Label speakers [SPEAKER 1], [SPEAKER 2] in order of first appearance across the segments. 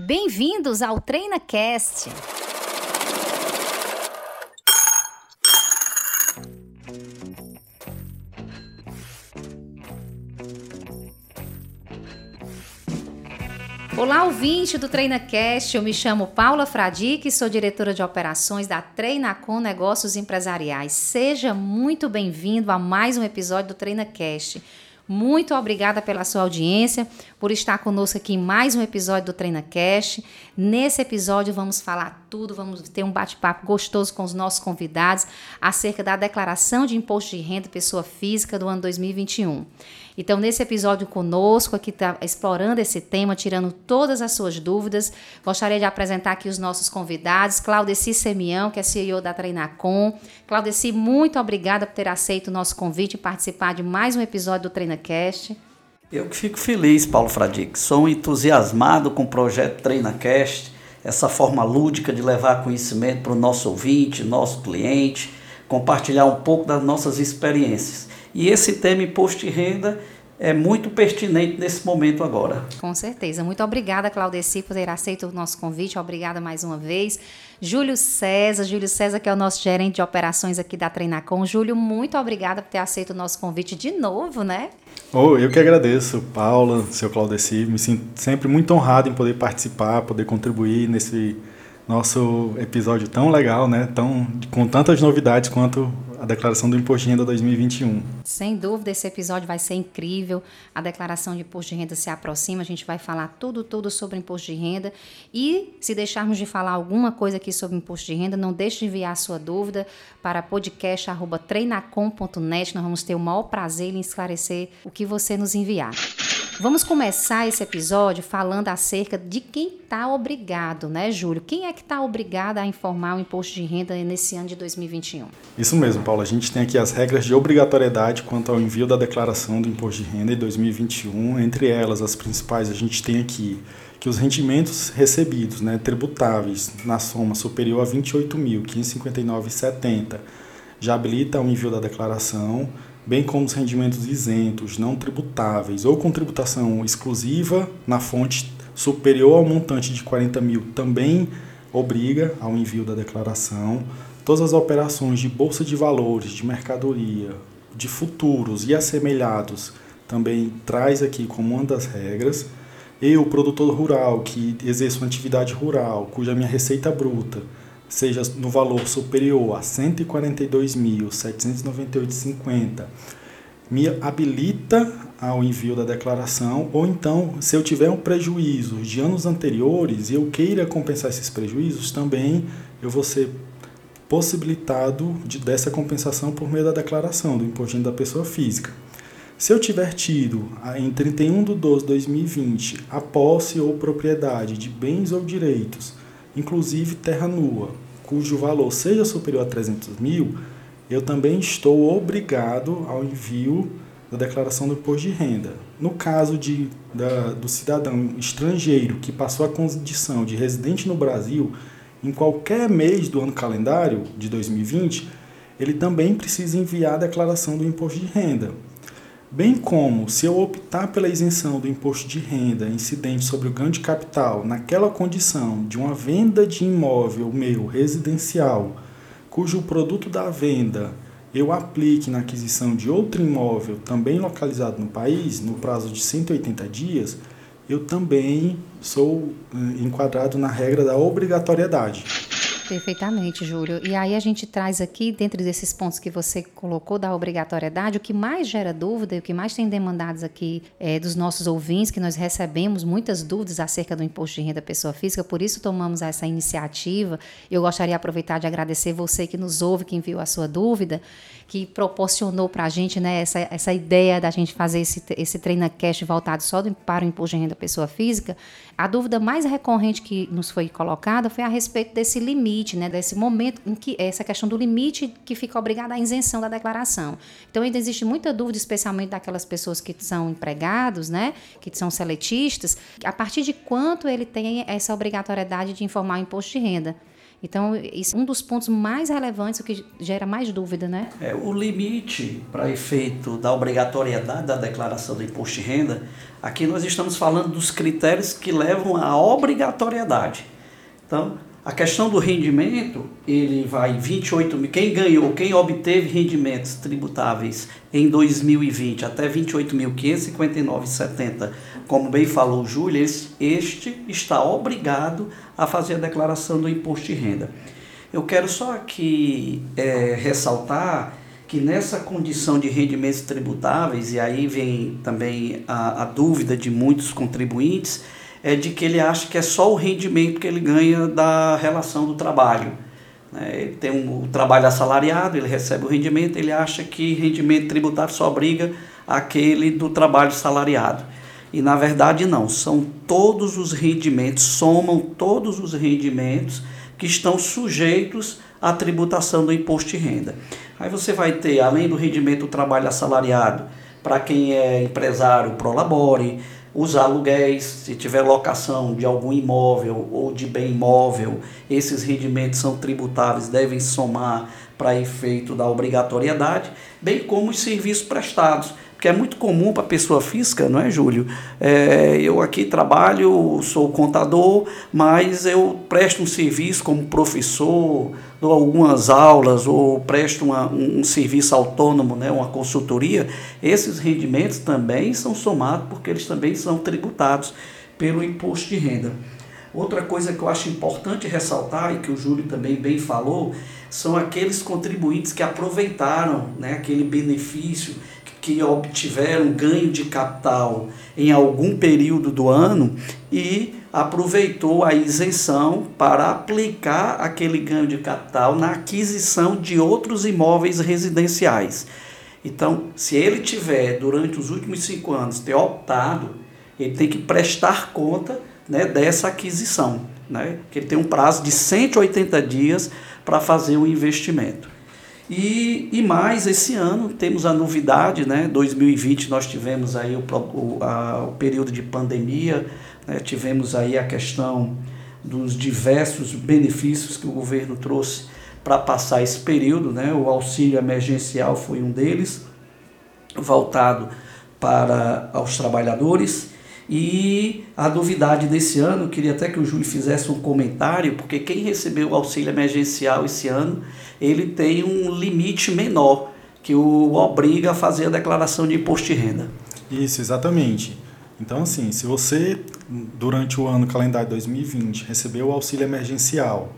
[SPEAKER 1] Bem-vindos ao TreinaCast. Olá, ouvinte do TreinaCast. Eu me chamo Paula Fradique, sou diretora de operações da Treinacom Negócios Empresariais. Seja muito bem-vindo a mais um episódio do TreinaCast. Muito obrigada pela sua audiência, por estar conosco aqui em mais um episódio do Treina Cash. Nesse episódio vamos falar tudo, vamos ter um bate-papo gostoso com os nossos convidados acerca da declaração de imposto de renda pessoa física do ano 2021. Então, nesse episódio conosco, aqui tá explorando esse tema, tirando todas as suas dúvidas, gostaria de apresentar aqui os nossos convidados, Claudeci Semião, que é CEO da Treinacom. Claudeci, muito obrigada por ter aceito o nosso convite e participar de mais um episódio do TreinaCast.
[SPEAKER 2] Eu que fico feliz, Paulo Fradique. Sou entusiasmado com o projeto TreinaCast, essa forma lúdica de levar conhecimento para o nosso ouvinte, nosso cliente, compartilhar um pouco das nossas experiências. E esse tema imposto de renda é muito pertinente nesse momento agora.
[SPEAKER 1] Com certeza. Muito obrigada, Claudeci, por ter aceito o nosso convite. Obrigada mais uma vez. Júlio César, Júlio César, que é o nosso gerente de operações aqui da Treinacom. Júlio, muito obrigada por ter aceito o nosso convite de novo, né?
[SPEAKER 3] Oh, eu que agradeço, Paula, seu Claudeci. Me sinto sempre muito honrado em poder participar, poder contribuir nesse nosso episódio tão legal, né? Tão, com tantas novidades quanto a declaração do Imposto de Renda 2021.
[SPEAKER 1] Sem dúvida, esse episódio vai ser incrível. A declaração de imposto de renda se aproxima, a gente vai falar tudo, tudo sobre imposto de renda. E se deixarmos de falar alguma coisa aqui sobre imposto de renda, não deixe de enviar a sua dúvida para podcast.treinacom.net. Nós vamos ter o maior prazer em esclarecer o que você nos enviar. Vamos começar esse episódio falando acerca de quem está obrigado, né, Júlio? Quem é que está obrigado a informar o imposto de renda nesse ano de 2021?
[SPEAKER 3] Isso mesmo, Paulo. A gente tem aqui as regras de obrigatoriedade quanto ao envio da declaração do imposto de renda em 2021. Entre elas, as principais, a gente tem aqui que os rendimentos recebidos, né, tributáveis, na soma superior a R$ 28.559,70, já habilita o envio da declaração bem como os rendimentos isentos, não tributáveis ou com tributação exclusiva na fonte superior ao montante de 40 mil, também obriga ao envio da declaração. Todas as operações de bolsa de valores, de mercadoria, de futuros e assemelhados também traz aqui como uma das regras. Eu, produtor rural, que exerço uma atividade rural, cuja minha receita bruta seja no valor superior a R$ 142.798,50, me habilita ao envio da declaração, ou então, se eu tiver um prejuízo de anos anteriores e eu queira compensar esses prejuízos, também eu vou ser possibilitado de, dessa compensação por meio da declaração do imposto da pessoa física. Se eu tiver tido, em 31 de 12 de 2020, a posse ou propriedade de bens ou direitos inclusive terra nua, cujo valor seja superior a 300 mil, eu também estou obrigado ao envio da declaração do imposto de renda. No caso de, da, do cidadão estrangeiro que passou a condição de residente no Brasil em qualquer mês do ano calendário de 2020, ele também precisa enviar a declaração do imposto de renda. Bem como, se eu optar pela isenção do imposto de renda incidente sobre o ganho de capital naquela condição de uma venda de imóvel meu residencial, cujo produto da venda eu aplique na aquisição de outro imóvel também localizado no país, no prazo de 180 dias, eu também sou eh, enquadrado na regra da obrigatoriedade.
[SPEAKER 1] Perfeitamente, Júlio. E aí a gente traz aqui, dentro desses pontos que você colocou da obrigatoriedade, o que mais gera dúvida e o que mais tem demandados aqui é, dos nossos ouvintes, que nós recebemos muitas dúvidas acerca do imposto de renda pessoa física, por isso tomamos essa iniciativa. Eu gostaria de aproveitar de agradecer você que nos ouve, que enviou a sua dúvida, que proporcionou para a gente né, essa, essa ideia da gente fazer esse, esse treino cash voltado só do, para o imposto de renda pessoa física. A dúvida mais recorrente que nos foi colocada foi a respeito desse limite, né, desse momento em que essa questão do limite que fica obrigada à isenção da declaração. Então ainda existe muita dúvida, especialmente daquelas pessoas que são empregados, né, que são seletistas, a partir de quanto ele tem essa obrigatoriedade de informar o imposto de renda. Então, isso é um dos pontos mais relevantes, o que gera mais dúvida, né?
[SPEAKER 2] É, o limite para efeito da obrigatoriedade da declaração do imposto de renda, aqui nós estamos falando dos critérios que levam à obrigatoriedade. Então, a questão do rendimento, ele vai 28 mil. Quem ganhou, quem obteve rendimentos tributáveis em 2020 até 28.559,70, como bem falou o Júlio, este está obrigado a fazer a declaração do imposto de renda. Eu quero só aqui é, ressaltar que nessa condição de rendimentos tributáveis, e aí vem também a, a dúvida de muitos contribuintes, é de que ele acha que é só o rendimento que ele ganha da relação do trabalho. Né? Ele tem um, trabalho assalariado, ele recebe o rendimento, ele acha que rendimento tributável só obriga aquele do trabalho salariado. E na verdade não, são todos os rendimentos, somam todos os rendimentos que estão sujeitos à tributação do imposto de renda. Aí você vai ter, além do rendimento do trabalho assalariado, para quem é empresário, prolabore, os aluguéis, se tiver locação de algum imóvel ou de bem imóvel, esses rendimentos são tributáveis, devem somar para efeito da obrigatoriedade, bem como os serviços prestados porque é muito comum para pessoa física, não é, Júlio? É, eu aqui trabalho, sou contador, mas eu presto um serviço como professor, dou algumas aulas ou presto uma, um, um, serviço autônomo, né, uma consultoria. Esses rendimentos também são somados porque eles também são tributados pelo imposto de renda. Outra coisa que eu acho importante ressaltar e que o Júlio também bem falou são aqueles contribuintes que aproveitaram né, aquele benefício que obtiveram ganho de capital em algum período do ano e aproveitou a isenção para aplicar aquele ganho de capital na aquisição de outros imóveis residenciais. Então, se ele tiver, durante os últimos cinco anos, ter optado, ele tem que prestar conta né, dessa aquisição, né, que ele tem um prazo de 180 dias para fazer o investimento. E, e mais, esse ano temos a novidade, né? 2020 nós tivemos aí o, o, a, o período de pandemia, né? tivemos aí a questão dos diversos benefícios que o governo trouxe para passar esse período, né? O auxílio emergencial foi um deles, voltado para os trabalhadores. E a novidade desse ano, queria até que o Júlio fizesse um comentário, porque quem recebeu o auxílio emergencial esse ano ele tem um limite menor que o obriga a fazer a declaração de imposto de renda.
[SPEAKER 3] Isso, exatamente. Então, assim, se você, durante o ano calendário 2020, recebeu o auxílio emergencial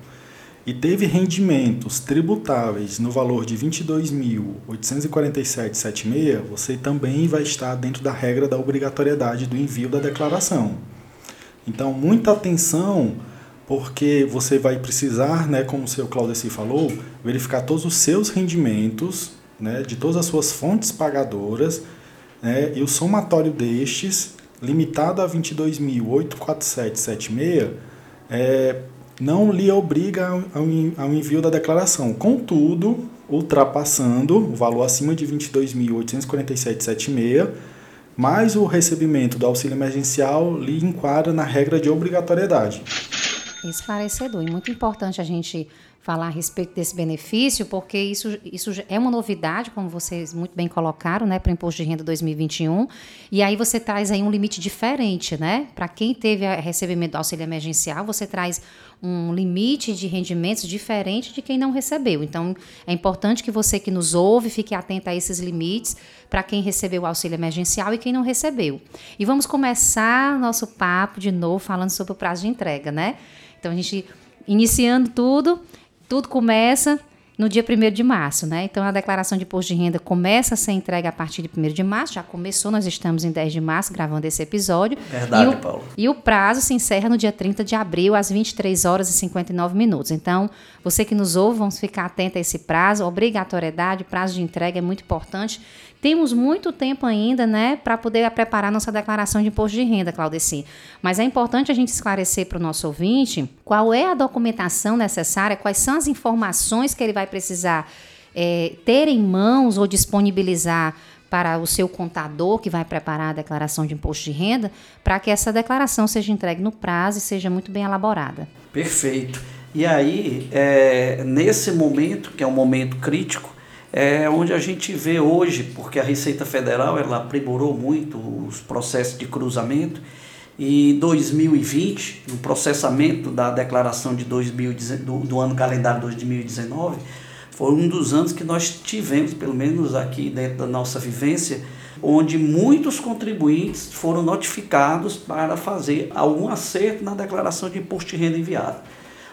[SPEAKER 3] e teve rendimentos tributáveis no valor de R$ 22.847,76, você também vai estar dentro da regra da obrigatoriedade do envio da declaração. Então, muita atenção porque você vai precisar, né, como o seu Claudeci falou, verificar todos os seus rendimentos, né, de todas as suas fontes pagadoras, né, e o somatório destes, limitado a 22.847,76, é, não lhe obriga ao, envio da declaração. Contudo, ultrapassando o valor acima de 22.847,76, mais o recebimento do auxílio emergencial lhe enquadra na regra de obrigatoriedade
[SPEAKER 1] esclarecedor. E muito importante a gente falar a respeito desse benefício, porque isso, isso é uma novidade, como vocês muito bem colocaram, né, para o Imposto de Renda 2021. E aí você traz aí um limite diferente, né? Para quem teve recebimento do auxílio emergencial, você traz um limite de rendimentos diferente de quem não recebeu. Então, é importante que você que nos ouve fique atento a esses limites para quem recebeu o auxílio emergencial e quem não recebeu. E vamos começar nosso papo de novo falando sobre o prazo de entrega, né? Então a gente iniciando tudo, tudo começa no dia 1 de março, né? Então a declaração de imposto de renda começa a ser entregue a partir de 1 de março, já começou, nós estamos em 10 de março gravando esse episódio.
[SPEAKER 2] Verdade,
[SPEAKER 1] e o,
[SPEAKER 2] Paulo.
[SPEAKER 1] E o prazo se encerra no dia 30 de abril, às 23 horas e 59 minutos. Então, você que nos ouve, vamos ficar atento a esse prazo, obrigatoriedade, prazo de entrega é muito importante. Temos muito tempo ainda, né, para poder preparar nossa declaração de imposto de renda, Claudeci. Mas é importante a gente esclarecer para o nosso ouvinte qual é a documentação necessária, quais são as informações que ele vai precisar é, ter em mãos ou disponibilizar para o seu contador que vai preparar a declaração de imposto de renda, para que essa declaração seja entregue no prazo e seja muito bem elaborada.
[SPEAKER 2] Perfeito. E aí, é, nesse momento, que é um momento crítico, é onde a gente vê hoje, porque a Receita Federal ela aprimorou muito os processos de cruzamento, e 2020, no processamento da declaração de 2019, do, do ano calendário 2019, foi um dos anos que nós tivemos, pelo menos aqui dentro da nossa vivência, onde muitos contribuintes foram notificados para fazer algum acerto na declaração de imposto de renda enviada.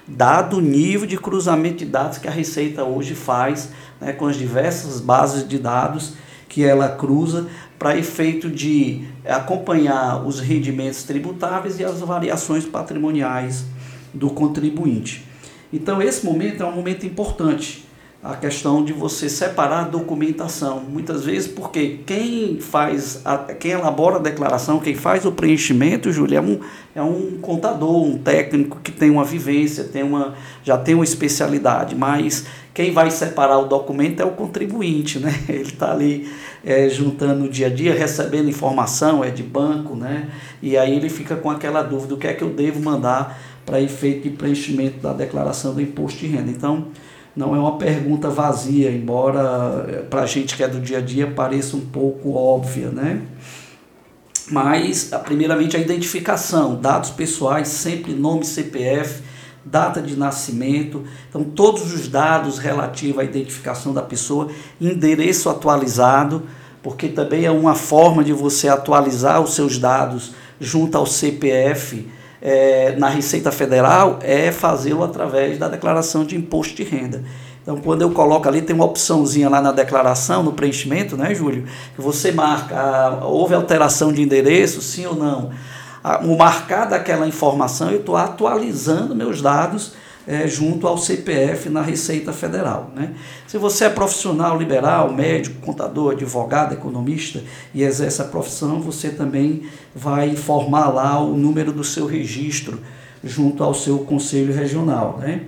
[SPEAKER 2] Dado o nível de cruzamento de dados que a Receita hoje faz né, com as diversas bases de dados que ela cruza para efeito de acompanhar os rendimentos tributáveis e as variações patrimoniais do contribuinte. Então, esse momento é um momento importante, a questão de você separar a documentação. Muitas vezes, porque quem faz, a, quem elabora a declaração, quem faz o preenchimento, Júlio, é um, é um contador, um técnico que tem uma vivência, tem uma, já tem uma especialidade, mas quem vai separar o documento é o contribuinte, né? Ele está ali é, juntando no dia a dia, recebendo informação, é de banco, né? E aí ele fica com aquela dúvida, o que é que eu devo mandar para efeito de preenchimento da declaração do imposto de renda. Então, não é uma pergunta vazia, embora é, para a gente que é do dia a dia pareça um pouco óbvia, né? Mas, primeiramente, a identificação, dados pessoais, sempre nome CPF, data de nascimento, então todos os dados relativos à identificação da pessoa, endereço atualizado, porque também é uma forma de você atualizar os seus dados junto ao CPF é, na Receita Federal, é fazê-lo através da declaração de imposto de renda. Então, quando eu coloco ali, tem uma opçãozinha lá na declaração, no preenchimento, né, Júlio? Que você marca, ah, houve alteração de endereço, sim ou não? o marcar daquela informação, eu estou atualizando meus dados é, junto ao CPF na Receita Federal. Né? Se você é profissional liberal, médico, contador, advogado, economista e exerce a profissão, você também vai informar lá o número do seu registro junto ao seu conselho regional. Né?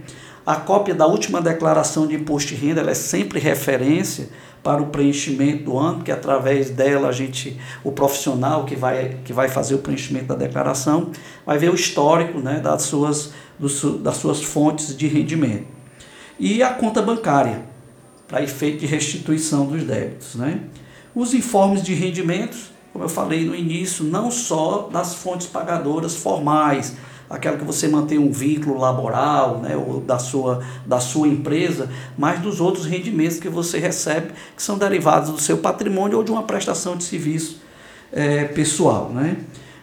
[SPEAKER 2] A cópia da última declaração de imposto de renda é sempre referência para o preenchimento do ano, que através dela a gente, o profissional que vai, que vai fazer o preenchimento da declaração, vai ver o histórico né, das, suas, do, das suas fontes de rendimento. E a conta bancária, para efeito de restituição dos débitos. Né? Os informes de rendimentos, como eu falei no início, não só das fontes pagadoras formais, aquela que você mantém um vínculo laboral, né, ou da sua, da sua empresa, mas dos outros rendimentos que você recebe, que são derivados do seu patrimônio ou de uma prestação de serviço é, pessoal. Né?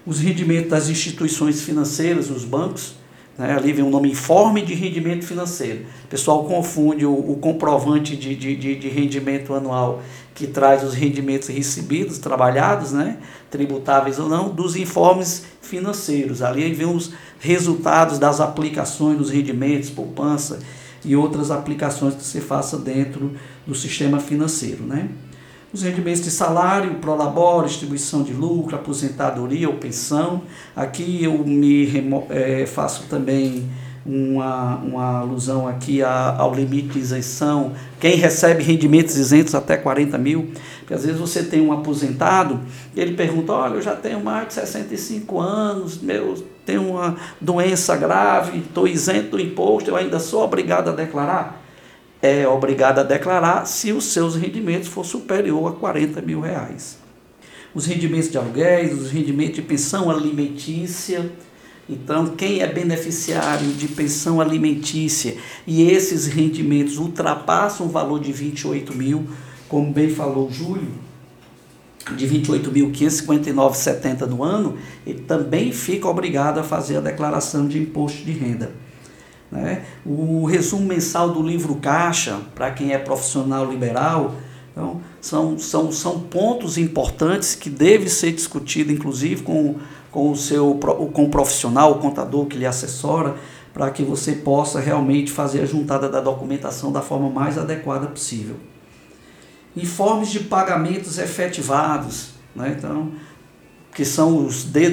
[SPEAKER 2] Os rendimentos das instituições financeiras, os bancos, né, ali vem o nome informe de rendimento financeiro. O pessoal confunde o, o comprovante de, de, de, de rendimento anual que traz os rendimentos recebidos, trabalhados, né, tributáveis ou não, dos informes financeiros. Ali vem os resultados das aplicações dos rendimentos, poupança e outras aplicações que você faça dentro do sistema financeiro. Né? Os rendimentos de salário, prolabore, distribuição de lucro, aposentadoria ou pensão. Aqui eu me é, faço também uma, uma alusão aqui ao limite de isenção. Quem recebe rendimentos isentos até 40 mil, porque às vezes você tem um aposentado e ele pergunta: Olha, eu já tenho mais de 65 anos, meu, tenho uma doença grave, estou isento do imposto, eu ainda sou obrigado a declarar? É obrigado a declarar se os seus rendimentos for superior a 40 mil reais. Os rendimentos de aluguéis, os rendimentos de pensão alimentícia, então, quem é beneficiário de pensão alimentícia e esses rendimentos ultrapassam o valor de 28 mil, como bem falou Júlio, de 28.559,70 no ano, ele também fica obrigado a fazer a declaração de imposto de renda. Né? O resumo mensal do livro Caixa, para quem é profissional liberal, então, são, são, são pontos importantes que devem ser discutidos, inclusive, com com o seu com o profissional, o contador que lhe assessora, para que você possa realmente fazer a juntada da documentação da forma mais adequada possível. Informes de pagamentos efetivados, né? então, que são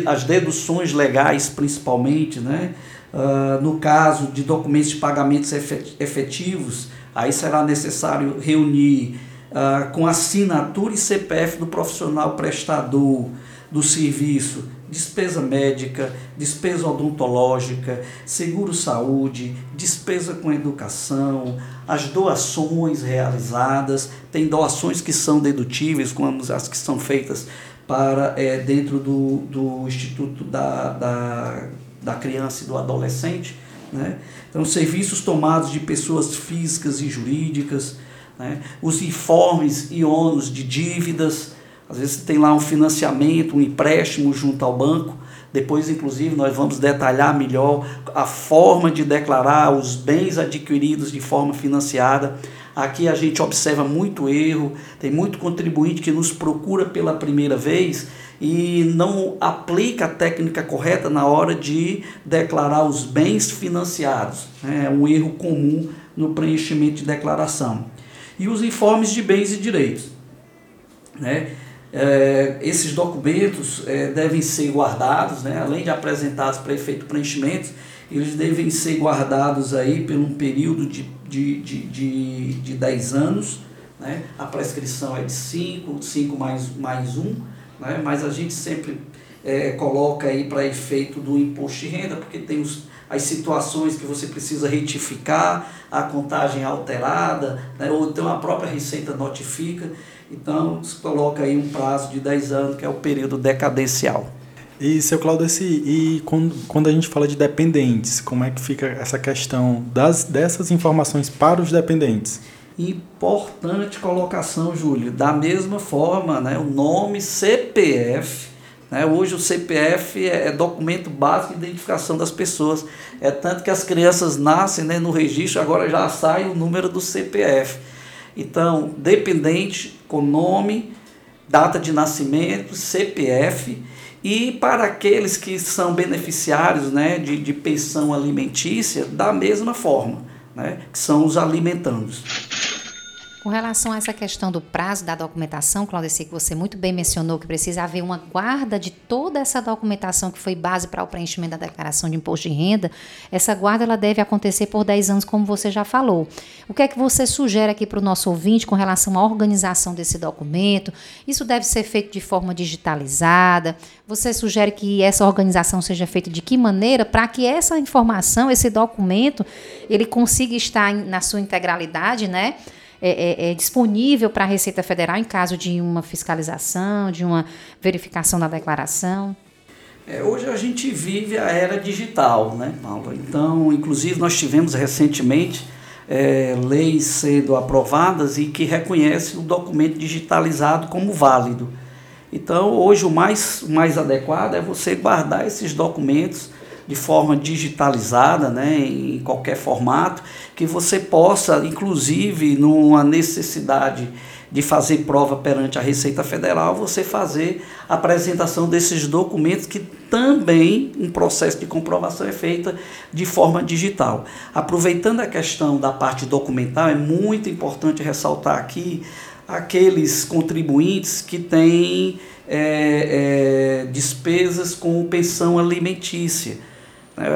[SPEAKER 2] as deduções legais principalmente, né? Uh, no caso de documentos de pagamentos efetivos, aí será necessário reunir uh, com assinatura e CPF do profissional prestador do serviço despesa médica, despesa odontológica, seguro-saúde, despesa com educação, as doações realizadas, tem doações que são dedutíveis, como as que são feitas para é, dentro do, do Instituto da, da, da Criança e do Adolescente. Né? Então, serviços tomados de pessoas físicas e jurídicas, né? os informes e ônus de dívidas, às vezes tem lá um financiamento, um empréstimo junto ao banco. Depois, inclusive, nós vamos detalhar melhor a forma de declarar os bens adquiridos de forma financiada. Aqui a gente observa muito erro, tem muito contribuinte que nos procura pela primeira vez e não aplica a técnica correta na hora de declarar os bens financiados. É um erro comum no preenchimento de declaração. E os informes de bens e direitos. Né? É, esses documentos é, devem ser guardados, né? além de apresentados para efeito preenchimento, eles devem ser guardados aí por um período de, de, de, de, de 10 anos. Né? A prescrição é de 5, 5 mais, mais 1, né? mas a gente sempre é, coloca aí para efeito do imposto de renda, porque tem os, as situações que você precisa retificar, a contagem alterada, né? ou então a própria Receita notifica. Então, se coloca aí um prazo de 10 anos, que é o período decadencial.
[SPEAKER 3] E, seu Claudeci, e quando, quando a gente fala de dependentes, como é que fica essa questão das, dessas informações para os dependentes?
[SPEAKER 2] Importante colocação, Júlio. Da mesma forma, né, o nome CPF, né, hoje o CPF é, é documento básico de identificação das pessoas. É tanto que as crianças nascem né, no registro, agora já sai o número do CPF. Então, dependente com nome, data de nascimento, CPF. E para aqueles que são beneficiários né, de, de pensão alimentícia, da mesma forma, né, que são os alimentandos.
[SPEAKER 1] Com relação a essa questão do prazo da documentação, Claudeci, que você muito bem mencionou que precisa haver uma guarda de toda essa documentação que foi base para o preenchimento da declaração de imposto de renda, essa guarda ela deve acontecer por 10 anos, como você já falou. O que é que você sugere aqui para o nosso ouvinte com relação à organização desse documento? Isso deve ser feito de forma digitalizada? Você sugere que essa organização seja feita de que maneira para que essa informação, esse documento, ele consiga estar na sua integralidade, né? É, é, é disponível para a Receita Federal em caso de uma fiscalização, de uma verificação da declaração?
[SPEAKER 2] É, hoje a gente vive a era digital, né, Paulo? Então, inclusive, nós tivemos recentemente é, leis sendo aprovadas e que reconhecem o documento digitalizado como válido. Então, hoje o mais, o mais adequado é você guardar esses documentos de forma digitalizada, né, em qualquer formato, que você possa, inclusive, numa necessidade de fazer prova perante a Receita Federal, você fazer a apresentação desses documentos que também um processo de comprovação é feita de forma digital. Aproveitando a questão da parte documental, é muito importante ressaltar aqui aqueles contribuintes que têm é, é, despesas com pensão alimentícia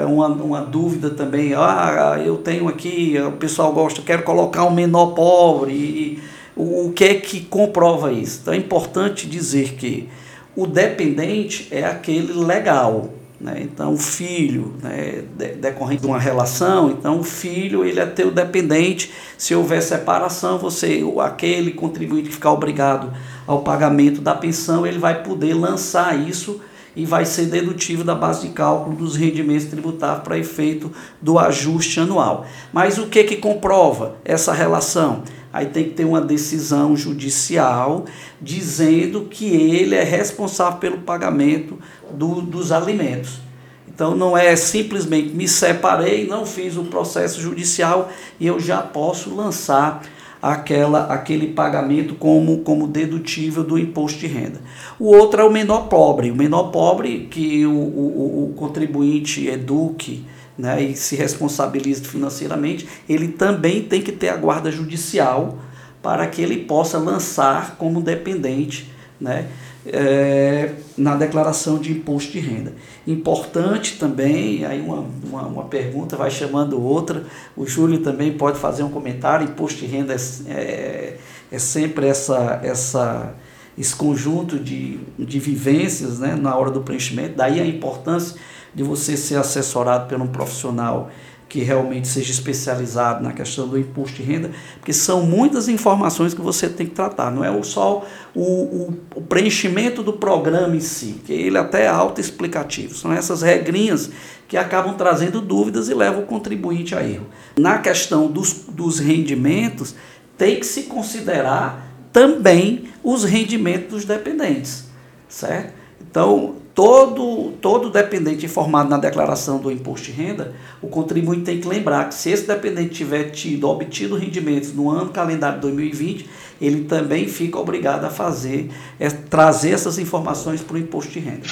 [SPEAKER 2] uma, uma dúvida também, ah, eu tenho aqui, o pessoal gosta, quero colocar um menor pobre, e, o, o que é que comprova isso? Então é importante dizer que o dependente é aquele legal, né? Então, o filho, né, decorrente de uma relação, então o filho ele é teu dependente. Se houver separação, você, aquele contribuinte que ficar obrigado ao pagamento da pensão, ele vai poder lançar isso e vai ser dedutível da base de cálculo dos rendimentos tributáveis para efeito do ajuste anual. Mas o que que comprova essa relação? Aí tem que ter uma decisão judicial dizendo que ele é responsável pelo pagamento do, dos alimentos. Então não é simplesmente me separei, não fiz o processo judicial e eu já posso lançar aquela, aquele pagamento como, como dedutível do imposto de renda. O outro é o menor pobre. O menor pobre que o, o, o contribuinte eduque né, e se responsabilize financeiramente, ele também tem que ter a guarda judicial para que ele possa lançar como dependente né, é, na declaração de imposto de renda. Importante também, aí uma, uma, uma, pergunta vai chamando outra, o Júlio também pode fazer um comentário, imposto de renda é, é, é sempre essa, essa, esse conjunto de, de vivências né, na hora do preenchimento. Daí a importância de você ser assessorado por um profissional que realmente seja especializado na questão do imposto de renda, porque são muitas informações que você tem que tratar, não é só o, o, o preenchimento do programa em si, que ele até é autoexplicativo, são essas regrinhas que acabam trazendo dúvidas e levam o contribuinte a erro. Na questão dos, dos rendimentos, tem que se considerar também os rendimentos dos dependentes, certo? Então, todo, todo dependente informado na declaração do imposto de renda, o contribuinte tem que lembrar que se esse dependente tiver tido, obtido rendimentos no ano calendário 2020, ele também fica obrigado a fazer, é, trazer essas informações para o imposto de renda.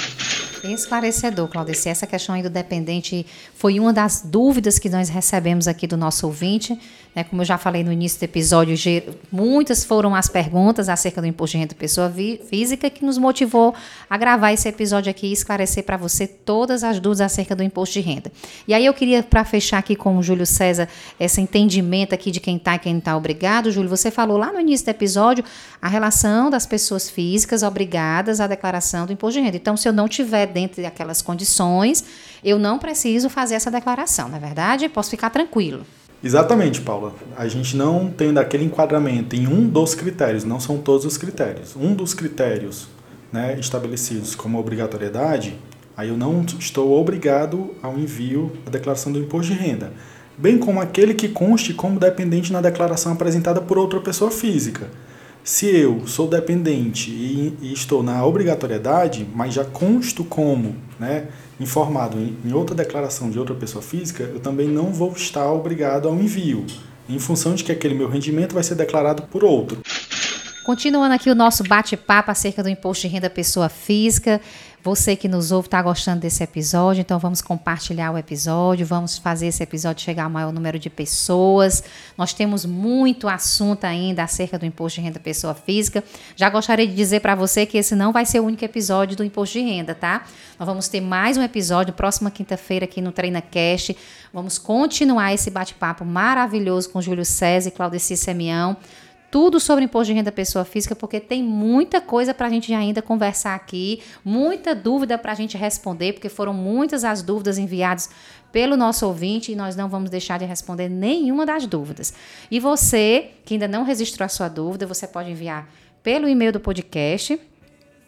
[SPEAKER 1] Esclarecedor, Claudice. Essa questão aí do dependente foi uma das dúvidas que nós recebemos aqui do nosso ouvinte. Né? Como eu já falei no início do episódio, muitas foram as perguntas acerca do imposto de renda pessoa física que nos motivou a gravar esse episódio aqui e esclarecer para você todas as dúvidas acerca do imposto de renda. E aí eu queria, para fechar aqui com o Júlio César, esse entendimento aqui de quem está e quem não está obrigado. Júlio, você falou lá no início do episódio a relação das pessoas físicas obrigadas à declaração do imposto de renda. Então, se eu não tiver dentro daquelas condições, eu não preciso fazer essa declaração, não é verdade? Posso ficar tranquilo.
[SPEAKER 3] Exatamente, Paula. A gente não tem daquele enquadramento em um dos critérios, não são todos os critérios. Um dos critérios né, estabelecidos como obrigatoriedade, aí eu não estou obrigado ao envio da declaração do imposto de renda, bem como aquele que conste como dependente na declaração apresentada por outra pessoa física. Se eu sou dependente e, e estou na obrigatoriedade, mas já consto como né, informado em, outra declaração de outra pessoa física, eu também não vou estar obrigado ao envio, em função de que aquele meu rendimento vai ser declarado por outro.
[SPEAKER 1] Continuando aqui o nosso bate-papo acerca do imposto de renda pessoa física. Você que nos ouve está gostando desse episódio, então vamos compartilhar o episódio, vamos fazer esse episódio chegar ao maior número de pessoas. Nós temos muito assunto ainda acerca do imposto de renda pessoa física. Já gostaria de dizer para você que esse não vai ser o único episódio do imposto de renda, tá? Nós vamos ter mais um episódio próxima quinta-feira aqui no Treina Cast. Vamos continuar esse bate-papo maravilhoso com Júlio César e Claudeci Semião tudo sobre imposto de renda pessoa física, porque tem muita coisa para a gente ainda conversar aqui, muita dúvida para a gente responder, porque foram muitas as dúvidas enviadas pelo nosso ouvinte e nós não vamos deixar de responder nenhuma das dúvidas. E você que ainda não registrou a sua dúvida, você pode enviar pelo e-mail do podcast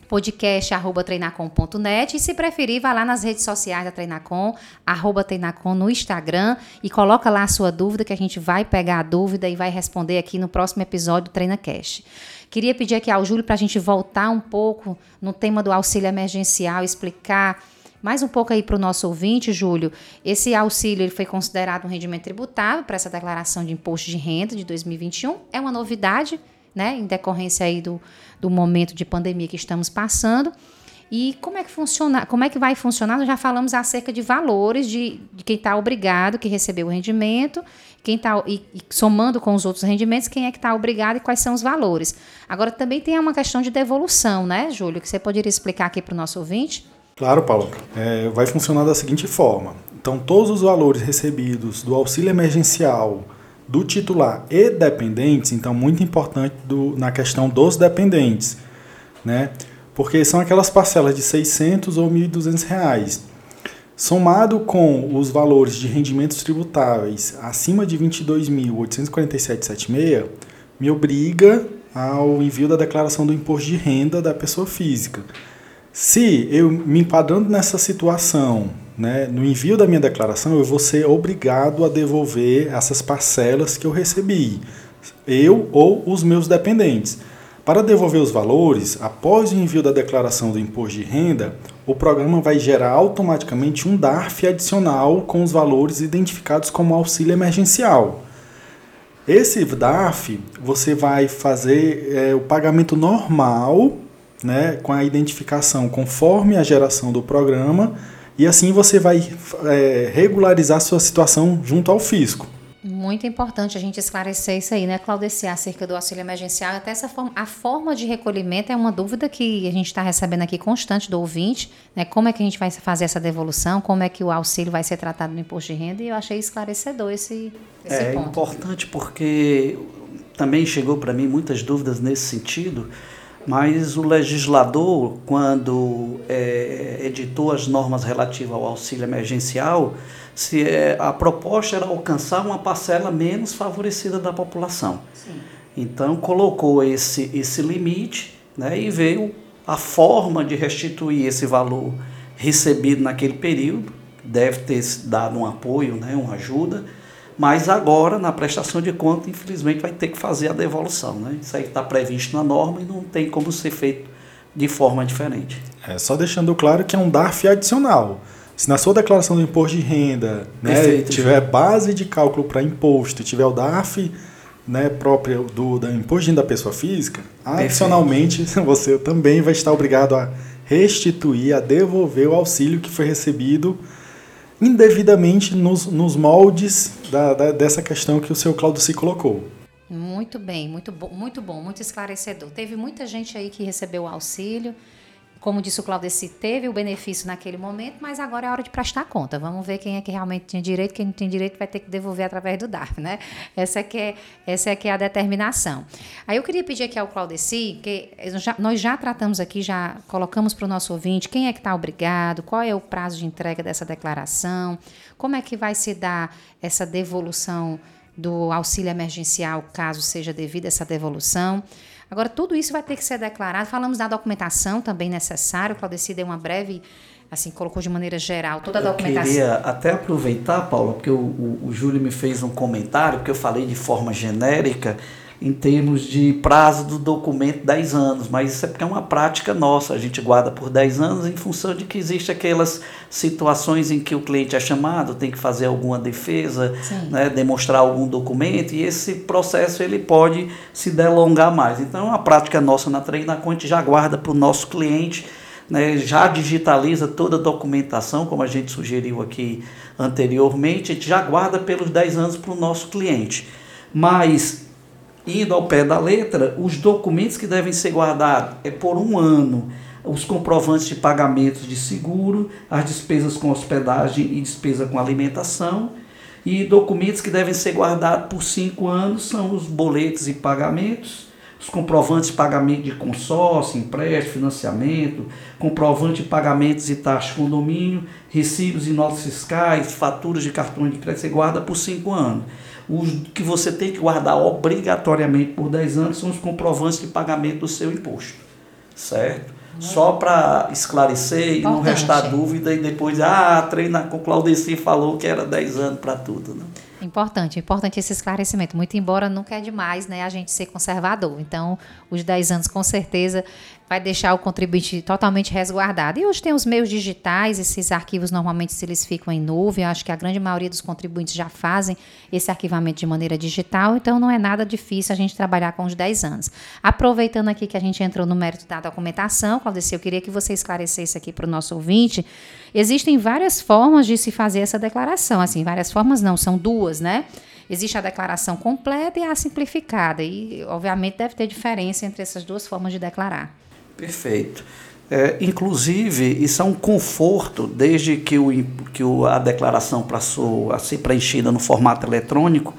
[SPEAKER 1] podcast arroba treinacom.net e se preferir, vá lá nas redes sociais da Treinacom, arroba Treinacom no Instagram e coloca lá a sua dúvida que a gente vai pegar a dúvida e vai responder aqui no próximo episódio do TreinaCast. Queria pedir aqui ao Júlio para a gente voltar um pouco no tema do auxílio emergencial, explicar mais um pouco aí para o nosso ouvinte, Júlio. Esse auxílio ele foi considerado um rendimento tributável para essa declaração de imposto de renda de 2021. É uma novidade, né, em decorrência aí do, do momento de pandemia que estamos passando. E como é que funciona, como é que vai funcionar? Nós já falamos acerca de valores de, de quem está obrigado, que recebeu o rendimento, quem está e, e, somando com os outros rendimentos, quem é que está obrigado e quais são os valores. Agora também tem uma questão de devolução, né, Júlio? Que você poderia explicar aqui para o nosso ouvinte?
[SPEAKER 3] Claro, Paulo. É, vai funcionar da seguinte forma. Então, todos os valores recebidos do auxílio emergencial do titular e dependentes, então muito importante do, na questão dos dependentes, né? Porque são aquelas parcelas de 600 ou 1.200 reais. Somado com os valores de rendimentos tributáveis acima de 22.847,76, me obriga ao envio da declaração do imposto de renda da pessoa física. Se eu me enquadrando nessa situação, né, no envio da minha declaração, eu vou ser obrigado a devolver essas parcelas que eu recebi, eu ou os meus dependentes. Para devolver os valores, após o envio da declaração do imposto de renda, o programa vai gerar automaticamente um DARF adicional com os valores identificados como auxílio emergencial. Esse DARF, você vai fazer é, o pagamento normal né, com a identificação conforme a geração do programa, e assim você vai é, regularizar sua situação junto ao fisco.
[SPEAKER 1] Muito importante a gente esclarecer isso aí, né, Claudeci, acerca do auxílio emergencial. Até essa forma, a forma de recolhimento é uma dúvida que a gente está recebendo aqui constante do ouvinte, né? Como é que a gente vai fazer essa devolução, como é que o auxílio vai ser tratado no imposto de renda, e eu achei esclarecedor esse, esse
[SPEAKER 2] é
[SPEAKER 1] ponto.
[SPEAKER 2] É importante porque também chegou para mim muitas dúvidas nesse sentido mas o legislador, quando é, editou as normas relativas ao auxílio emergencial, se é, a proposta era alcançar uma parcela menos favorecida da população. Sim. Então colocou esse, esse limite né, e veio a forma de restituir esse valor recebido naquele período, deve ter dado um apoio, né, uma ajuda, mas agora na prestação de conta, infelizmente, vai ter que fazer a devolução. Né? Isso aí está previsto na norma e não tem como ser feito de forma diferente.
[SPEAKER 3] É, só deixando claro que é um DARF adicional. Se na sua declaração do imposto de renda né, Perfeito, tiver base de cálculo para imposto, tiver o DARF né, próprio do, do imposto de renda da pessoa física, Perfeito. adicionalmente você também vai estar obrigado a restituir, a devolver o auxílio que foi recebido indevidamente nos, nos moldes da, da, dessa questão que o seu Claudio se colocou.
[SPEAKER 1] Muito bem, muito muito bom, muito esclarecedor. Teve muita gente aí que recebeu o auxílio como disse o Claudeci, teve o benefício naquele momento, mas agora é hora de prestar conta. Vamos ver quem é que realmente tinha direito, quem não tem direito vai ter que devolver através do DARF, né? Essa é que é, essa é, que é a determinação. Aí eu queria pedir aqui ao Claudeci, que já, nós já tratamos aqui, já colocamos para o nosso ouvinte quem é que está obrigado, qual é o prazo de entrega dessa declaração, como é que vai se dar essa devolução do auxílio emergencial, caso seja devida essa devolução. Agora, tudo isso vai ter que ser declarado. Falamos da documentação também necessária. O Claudeci deu uma breve, assim, colocou de maneira geral toda a documentação.
[SPEAKER 2] Eu queria até aproveitar, Paula, porque o, o, o Júlio me fez um comentário, porque eu falei de forma genérica em termos de prazo do documento 10 anos, mas isso é porque é uma prática nossa, a gente guarda por 10 anos em função de que existe aquelas situações em que o cliente é chamado, tem que fazer alguma defesa, né, demonstrar algum documento, e esse processo ele pode se delongar mais. Então é uma prática nossa na Treina, a gente já guarda para o nosso cliente, né, já digitaliza toda a documentação, como a gente sugeriu aqui anteriormente, a gente já guarda pelos 10 anos para o nosso cliente. Mas indo ao pé da letra, os documentos que devem ser guardados é por um ano os comprovantes de pagamentos de seguro, as despesas com hospedagem e despesa com alimentação. E documentos que devem ser guardados por cinco anos são os boletos e pagamentos, os comprovantes de pagamento de consórcio, empréstimo, financiamento, comprovante de pagamentos e taxas de condomínio, recibos e notas fiscais, faturas de cartões de crédito, você guarda por cinco anos. Os que você tem que guardar obrigatoriamente por 10 anos são os comprovantes de pagamento do seu imposto. Certo? Só para esclarecer Importante. e não restar dúvida e depois, ah, treina com o Claudeci falou que era 10 anos para tudo. Né?
[SPEAKER 1] Importante, importante esse esclarecimento. Muito embora nunca é demais né, a gente ser conservador. Então, os 10 anos com certeza vai deixar o contribuinte totalmente resguardado. E hoje tem os meios digitais, esses arquivos normalmente se eles ficam em nuvem, eu acho que a grande maioria dos contribuintes já fazem esse arquivamento de maneira digital, então não é nada difícil a gente trabalhar com os 10 anos. Aproveitando aqui que a gente entrou no mérito da documentação, Claudice, eu queria que você esclarecesse aqui para o nosso ouvinte, existem várias formas de se fazer essa declaração, assim, várias formas não, são duas, né? Existe a declaração completa e a simplificada, e obviamente deve ter diferença entre essas duas formas de declarar.
[SPEAKER 2] Perfeito. É, inclusive, isso é um conforto desde que, o, que o, a declaração passou a ser preenchida no formato eletrônico,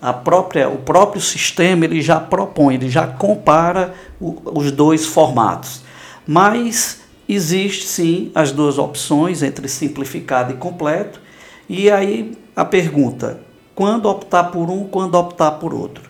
[SPEAKER 2] a própria, o próprio sistema ele já propõe, ele já compara o, os dois formatos. Mas existe sim as duas opções entre simplificado e completo. E aí a pergunta: quando optar por um, quando optar por outro?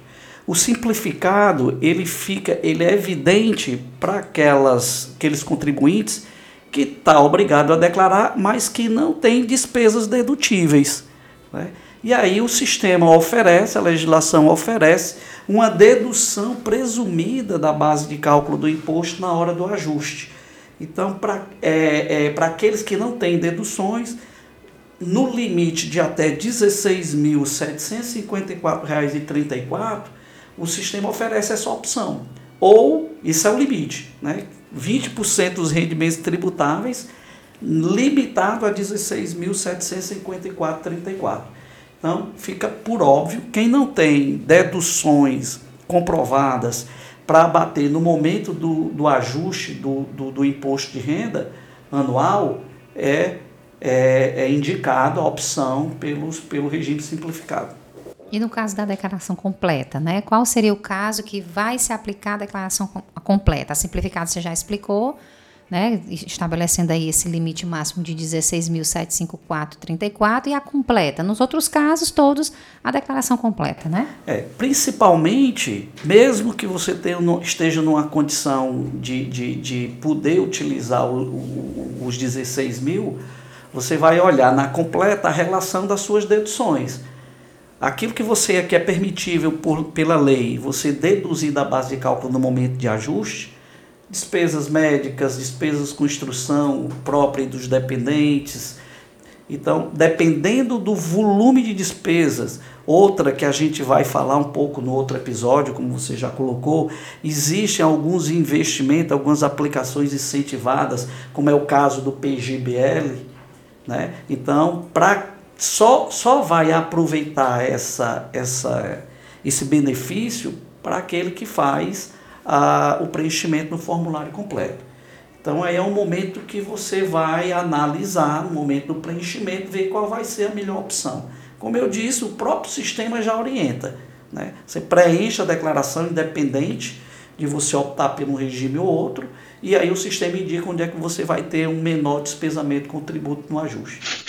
[SPEAKER 2] O simplificado, ele fica, ele é evidente para aquelas aqueles contribuintes que está obrigado a declarar, mas que não tem despesas dedutíveis. Né? E aí o sistema oferece, a legislação oferece uma dedução presumida da base de cálculo do imposto na hora do ajuste. Então, para é, é, aqueles que não têm deduções, no limite de até R$ 16.754,34, o sistema oferece essa opção. Ou, isso é o limite, né? 20% dos rendimentos tributáveis limitado a 16.754,34. Então, fica por óbvio, quem não tem deduções comprovadas para abater no momento do, do ajuste do, do, do, imposto de renda anual, é, é, é indicado a opção pelos, pelo regime simplificado.
[SPEAKER 1] E no caso da declaração completa, né? Qual seria o caso que vai se aplicar a declaração completa? A simplificada você já explicou, né? Estabelecendo aí esse limite máximo de 16.754,34 e a completa. Nos outros casos, todos, a declaração completa, né?
[SPEAKER 2] É, principalmente, mesmo que você tenha, esteja numa condição de, de, de poder utilizar o, o, os 16 mil, você vai olhar na completa a relação das suas deduções aquilo que você que é permitível por, pela lei, você deduzir da base de cálculo no momento de ajuste, despesas médicas, despesas com instrução própria dos dependentes. Então, dependendo do volume de despesas, outra que a gente vai falar um pouco no outro episódio, como você já colocou, existem alguns investimentos, algumas aplicações incentivadas, como é o caso do PGBL. Né? Então, para só, só vai aproveitar essa, essa, esse benefício para aquele que faz ah, o preenchimento no formulário completo. Então aí é um momento que você vai analisar, no momento do preenchimento, ver qual vai ser a melhor opção. Como eu disse, o próprio sistema já orienta. Né? Você preenche a declaração independente de você optar por um regime ou outro, e aí o sistema indica onde é que você vai ter um menor despesamento com tributo no ajuste.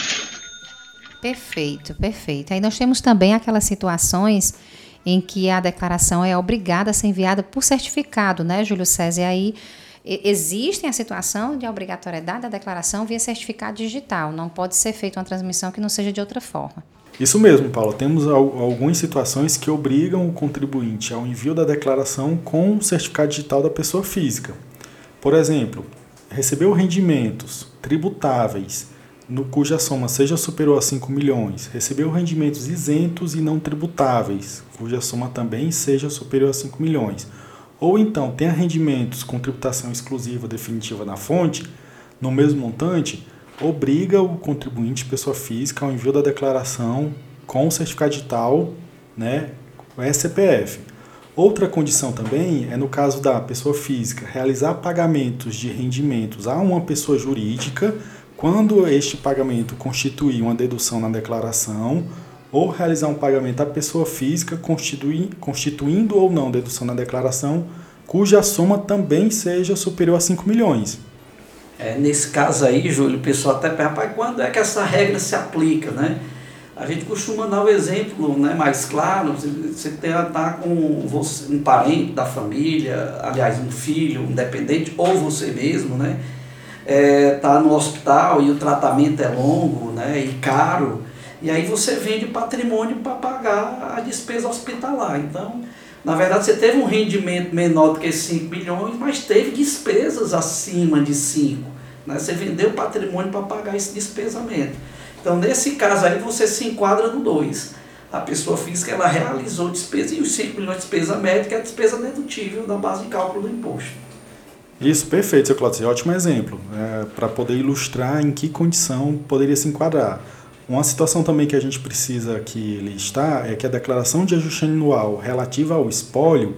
[SPEAKER 1] Perfeito, perfeito. Aí nós temos também aquelas situações em que a declaração é obrigada a ser enviada por certificado, né, Júlio César? E aí existe a situação de obrigatoriedade da declaração via certificado digital. Não pode ser feita uma transmissão que não seja de outra forma.
[SPEAKER 3] Isso mesmo, Paulo. Temos algumas situações que obrigam o contribuinte ao envio da declaração com o certificado digital da pessoa física. Por exemplo, recebeu rendimentos tributáveis no cuja soma seja superior a 5 milhões, recebeu rendimentos isentos e não tributáveis, cuja soma também seja superior a 5 milhões, ou então tenha rendimentos com tributação exclusiva definitiva na fonte, no mesmo montante, obriga o contribuinte, pessoa física, ao envio da declaração com o certificado digital, né, o SCPF. Outra condição também é no caso da pessoa física realizar pagamentos de rendimentos a uma pessoa jurídica quando este pagamento constituir uma dedução na declaração ou realizar um pagamento à pessoa física constituindo ou não dedução na declaração, cuja soma também seja superior a 5 milhões.
[SPEAKER 2] É, nesse caso aí, Júlio, o pessoal até pergunta, quando é que essa regra se aplica, né? A gente costuma dar o exemplo né, mais claro, você está com você, um parente da família, aliás, um filho, um dependente, ou você mesmo, né? Está é, no hospital e o tratamento é longo né, e caro, e aí você vende patrimônio para pagar a despesa hospitalar. Então, na verdade, você teve um rendimento menor do que 5 milhões, mas teve despesas acima de 5. Né? Você vendeu patrimônio para pagar esse despesamento. Então, nesse caso aí, você se enquadra no 2. A pessoa física ela realizou despesa e os 5 milhões de despesa médica é a despesa dedutível da base de cálculo do imposto.
[SPEAKER 3] Isso, perfeito, seu Cláudio. Ótimo exemplo, é, para poder ilustrar em que condição poderia se enquadrar. Uma situação também que a gente precisa que está é que a declaração de ajuste anual relativa ao espólio,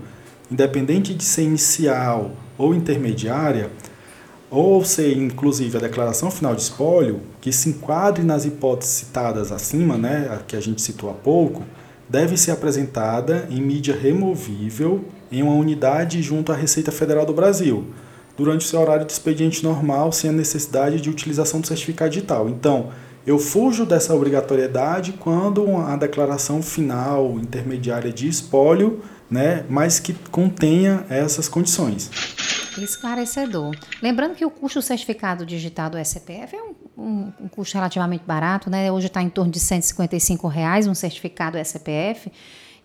[SPEAKER 3] independente de ser inicial ou intermediária, ou ser inclusive a declaração final de espólio, que se enquadre nas hipóteses citadas acima, né, que a gente citou há pouco, deve ser apresentada em mídia removível em uma unidade junto à Receita Federal do Brasil durante o seu horário de expediente normal, sem a necessidade de utilização do certificado digital. Então, eu fujo dessa obrigatoriedade quando a declaração final intermediária de espólio, né, mas que contenha essas condições.
[SPEAKER 1] Esclarecedor. Lembrando que o custo do certificado digital do SPF é um, um, um custo relativamente barato, né? Hoje está em torno de 155 reais um certificado SPF.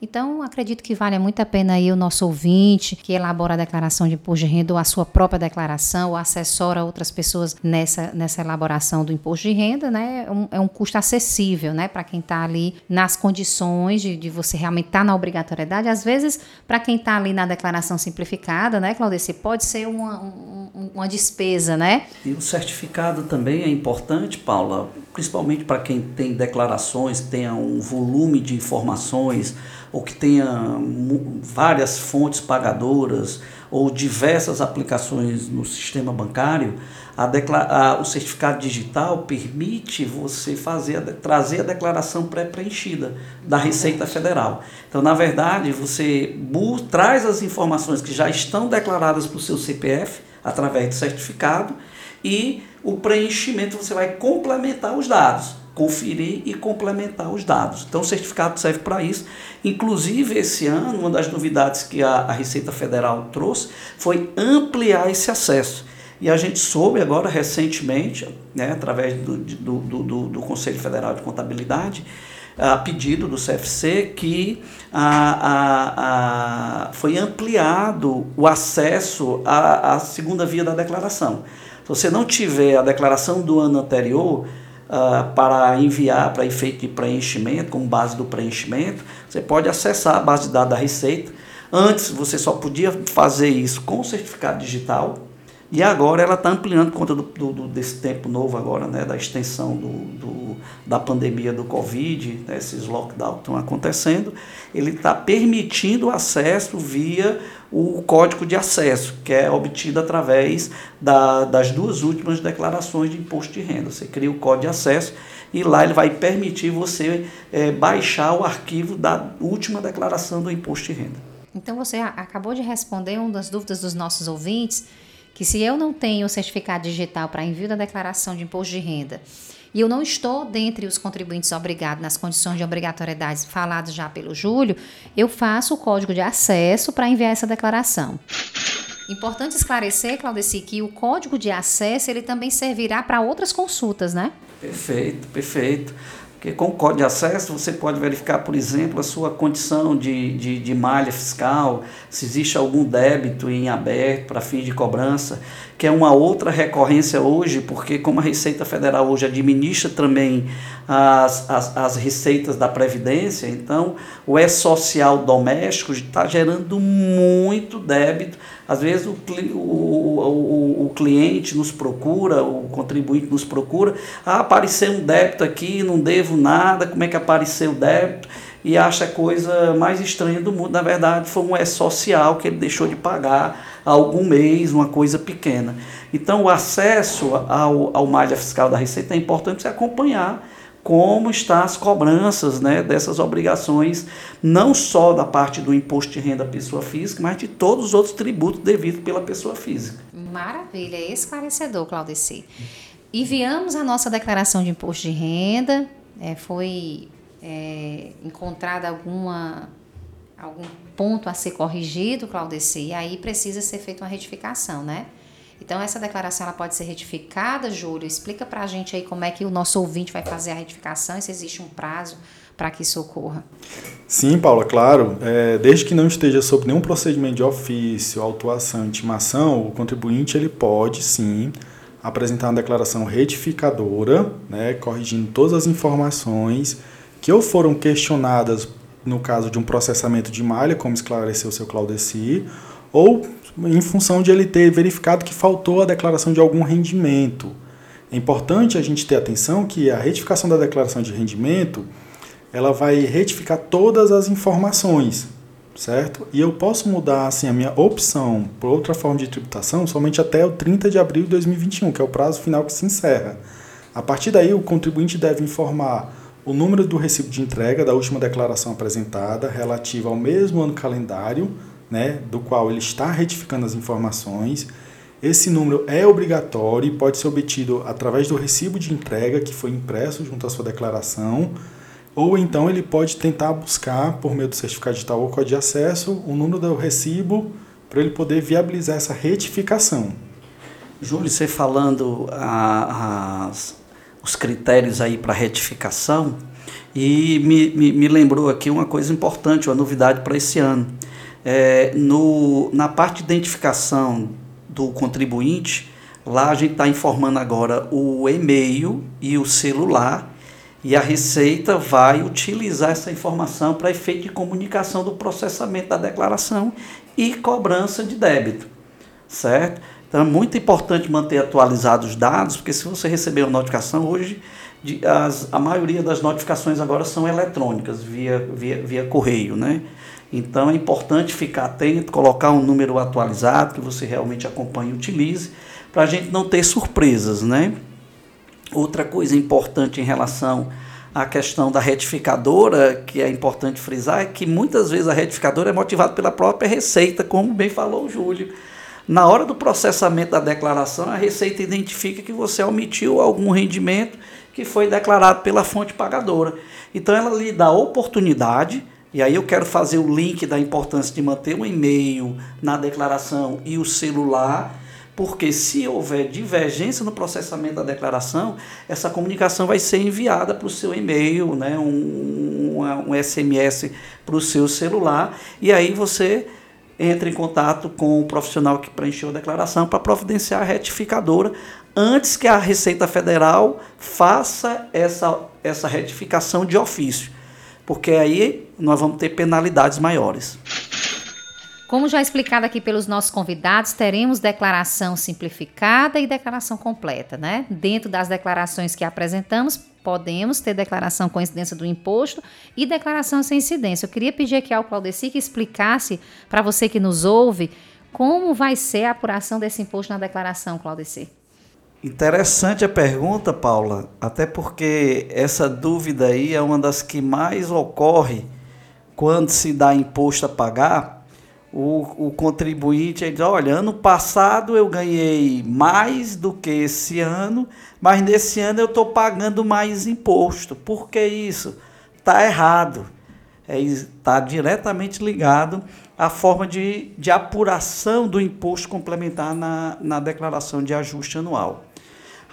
[SPEAKER 1] Então, acredito que vale muito a pena aí o nosso ouvinte que elabora a declaração de imposto de renda ou a sua própria declaração ou assessora outras pessoas nessa, nessa elaboração do imposto de renda, né? É um, é um custo acessível, né? Para quem está ali nas condições de, de você realmente estar tá na obrigatoriedade. Às vezes, para quem está ali na declaração simplificada, né, Claudice, pode ser uma, um, uma despesa, né?
[SPEAKER 2] E o certificado também é importante, Paula, principalmente para quem tem declarações, tenha um volume de informações ou que tenha várias fontes pagadoras ou diversas aplicações no sistema bancário, a a, o certificado digital permite você fazer, trazer a declaração pré-preenchida da Receita Federal. Então, na verdade, você traz as informações que já estão declaradas para o seu CPF através do certificado e o preenchimento você vai complementar os dados, conferir e complementar os dados. Então, o certificado serve para isso. Inclusive, esse ano, uma das novidades que a, a Receita Federal trouxe foi ampliar esse acesso. E a gente soube agora recentemente, né, através do, do, do, do Conselho Federal de Contabilidade, a pedido do CFC, que a, a, a, foi ampliado o acesso à, à segunda via da declaração. Se você não tiver a declaração do ano anterior, Uh, para enviar para efeito de preenchimento, com base do preenchimento, você pode acessar a base de dados da Receita. Antes você só podia fazer isso com certificado digital, e agora ela está ampliando por conta do, do, desse tempo novo agora, né, da extensão do, do da pandemia do Covid, né, esses lockdowns estão acontecendo, ele está permitindo o acesso via o código de acesso, que é obtido através da, das duas últimas declarações de imposto de renda. Você cria o código de acesso e lá ele vai permitir você é, baixar o arquivo da última declaração do imposto de renda.
[SPEAKER 1] Então você acabou de responder uma das dúvidas dos nossos ouvintes que se eu não tenho certificado digital para envio da declaração de imposto de renda e eu não estou dentre os contribuintes obrigados nas condições de obrigatoriedade faladas já pelo Júlio, eu faço o código de acesso para enviar essa declaração. Importante esclarecer, Claudeci, que o código de acesso ele também servirá para outras consultas, né?
[SPEAKER 2] Perfeito, perfeito. Porque com o código de acesso você pode verificar, por exemplo, a sua condição de, de, de malha fiscal, se existe algum débito em aberto para fim de cobrança, que é uma outra recorrência hoje, porque como a Receita Federal hoje administra também as, as, as receitas da Previdência, então o E-Social doméstico está gerando muito débito às vezes o, o, o, o, cliente nos procura, o contribuinte nos procura, ah, apareceu um débito aqui, não devo nada, como é que apareceu o débito? E acha a coisa mais estranha do mundo. Na verdade, foi um E-Social que ele deixou de pagar algum mês, uma coisa pequena. Então, o acesso ao, ao malha fiscal da Receita é importante você acompanhar como estão as cobranças né, dessas obrigações, não só da parte do imposto de renda da pessoa física, mas de todos os outros tributos devidos pela pessoa física.
[SPEAKER 1] Maravilha, esclarecedor, Claudeci. Enviamos a nossa declaração de imposto de renda, é, foi é, encontrada alguma algum ponto a ser corrigido, Claudeci, e aí precisa ser feita uma retificação, né? Então, essa declaração ela pode ser retificada, Júlio? Explica para a gente aí como é que o nosso ouvinte vai fazer a retificação e se existe um prazo para que isso ocorra.
[SPEAKER 3] Sim, Paula, claro. É, desde que não esteja sob nenhum procedimento de ofício, autuação, intimação, o contribuinte ele pode, sim, apresentar uma declaração retificadora, né, corrigindo todas as informações que ou foram questionadas no caso de um processamento de malha, como esclareceu o seu Claudeci, ou em função de ele ter verificado que faltou a declaração de algum rendimento. É importante a gente ter atenção que a retificação da declaração de rendimento ela vai retificar todas as informações, certo? E eu posso mudar assim a minha opção por outra forma de tributação somente até o 30 de abril de 2021, que é o prazo final que se encerra. A partir daí, o contribuinte deve informar o número do recibo de entrega da última declaração apresentada relativa ao mesmo ano calendário né, do qual ele está retificando as informações. Esse número é obrigatório e pode ser obtido através do recibo de entrega que foi impresso junto à sua declaração, ou então ele pode tentar buscar, por meio do certificado digital ou código de acesso, o número do recibo para ele poder viabilizar essa retificação.
[SPEAKER 2] Júlio, você falando as, os critérios aí para retificação, e me, me, me lembrou aqui uma coisa importante, uma novidade para esse ano é, no, na parte de identificação do contribuinte, lá a gente está informando agora o e-mail e o celular, e a Receita vai utilizar essa informação para efeito de comunicação do processamento da declaração e cobrança de débito, certo? Então é muito importante manter atualizados os dados, porque se você receber uma notificação hoje, as, a maioria das notificações agora são eletrônicas, via, via, via correio, né? Então é importante ficar atento, colocar um número atualizado que você realmente acompanhe e utilize, para a gente não ter surpresas, né? Outra coisa importante em relação à questão da retificadora, que é importante frisar, é que muitas vezes a retificadora é motivada pela própria Receita, como bem falou o Júlio. Na hora do processamento da declaração, a Receita identifica que você omitiu algum rendimento que foi declarado pela fonte pagadora. Então ela lhe dá oportunidade, e aí eu quero fazer o link da importância de manter o e-mail na declaração e o celular porque se houver divergência no processamento da declaração, essa comunicação vai ser enviada para o seu e-mail, né, um, um, um SMS para o seu celular, e aí você entra em contato com o profissional que preencheu a declaração para providenciar a retificadora antes que a Receita Federal faça essa, essa retificação de ofício, porque aí nós vamos ter penalidades maiores.
[SPEAKER 1] Como já explicado aqui pelos nossos convidados, teremos declaração simplificada e declaração completa, né? Dentro das declarações que apresentamos, podemos ter declaração com incidência do imposto e declaração sem incidência. Eu queria pedir aqui ao Claudeci que explicasse para você que nos ouve como vai ser a apuração desse imposto na declaração, Claudeci.
[SPEAKER 2] Interessante a pergunta, Paula, até porque essa dúvida aí é uma das que mais ocorre quando se dá imposto a pagar o, o contribuinte ele diz, olha, ano passado eu ganhei mais do que esse ano, mas nesse ano eu estou pagando mais imposto. Por que isso? Está errado. Está é, diretamente ligado à forma de, de apuração do imposto complementar na, na declaração de ajuste anual.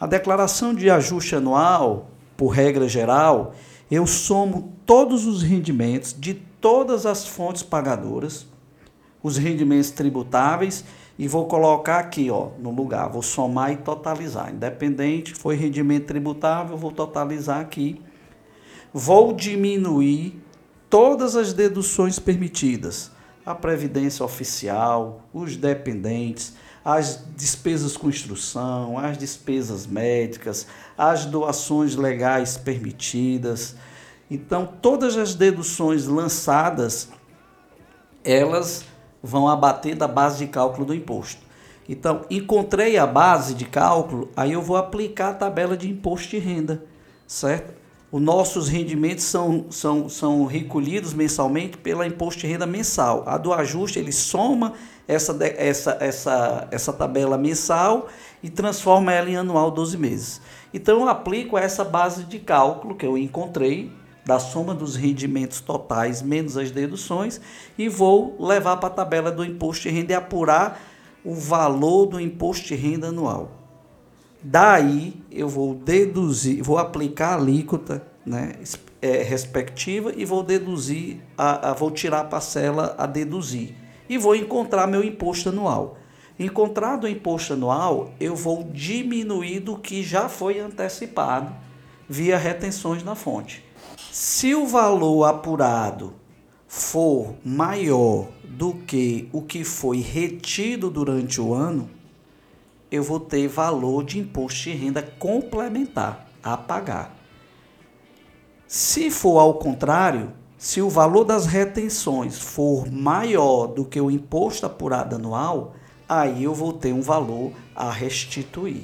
[SPEAKER 2] A declaração de ajuste anual, por regra geral, eu somo todos os rendimentos de todas as fontes pagadoras, os rendimentos tributáveis e vou colocar aqui, ó, no lugar, vou somar e totalizar. Independente, foi rendimento tributável, vou totalizar aqui. Vou diminuir todas as deduções permitidas. A previdência oficial, os dependentes, as despesas com instrução, as despesas médicas, as doações legais permitidas. Então, todas as deduções lançadas, elas vão abater da base de cálculo do imposto. Então, encontrei a base de cálculo, aí eu vou aplicar a tabela de imposto de renda, certo? Os nossos rendimentos são, são, são recolhidos mensalmente pela imposto de renda mensal. A do ajuste, ele soma essa, essa, essa, essa tabela mensal e transforma ela em anual 12 meses. Então, eu aplico essa base de cálculo que eu encontrei, da soma dos rendimentos totais menos as deduções e vou levar para a tabela do imposto de renda e apurar o valor do imposto de renda anual. Daí eu vou deduzir, vou aplicar a alíquota né, é, respectiva e vou deduzir, a, a, vou tirar a parcela a deduzir e vou encontrar meu imposto anual. Encontrado o imposto anual, eu vou diminuir do que já foi antecipado via retenções na fonte. Se o valor apurado for maior do que o que foi retido durante o ano, eu vou ter valor de imposto de renda complementar a pagar. Se for ao contrário, se o valor das retenções for maior do que o imposto apurado anual, aí eu vou ter um valor a restituir,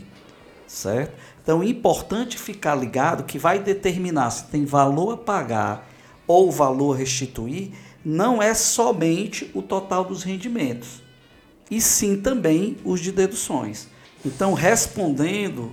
[SPEAKER 2] certo? Então, é importante ficar ligado que vai determinar se tem valor a pagar ou valor a restituir, não é somente o total dos rendimentos, e sim também os de deduções. Então, respondendo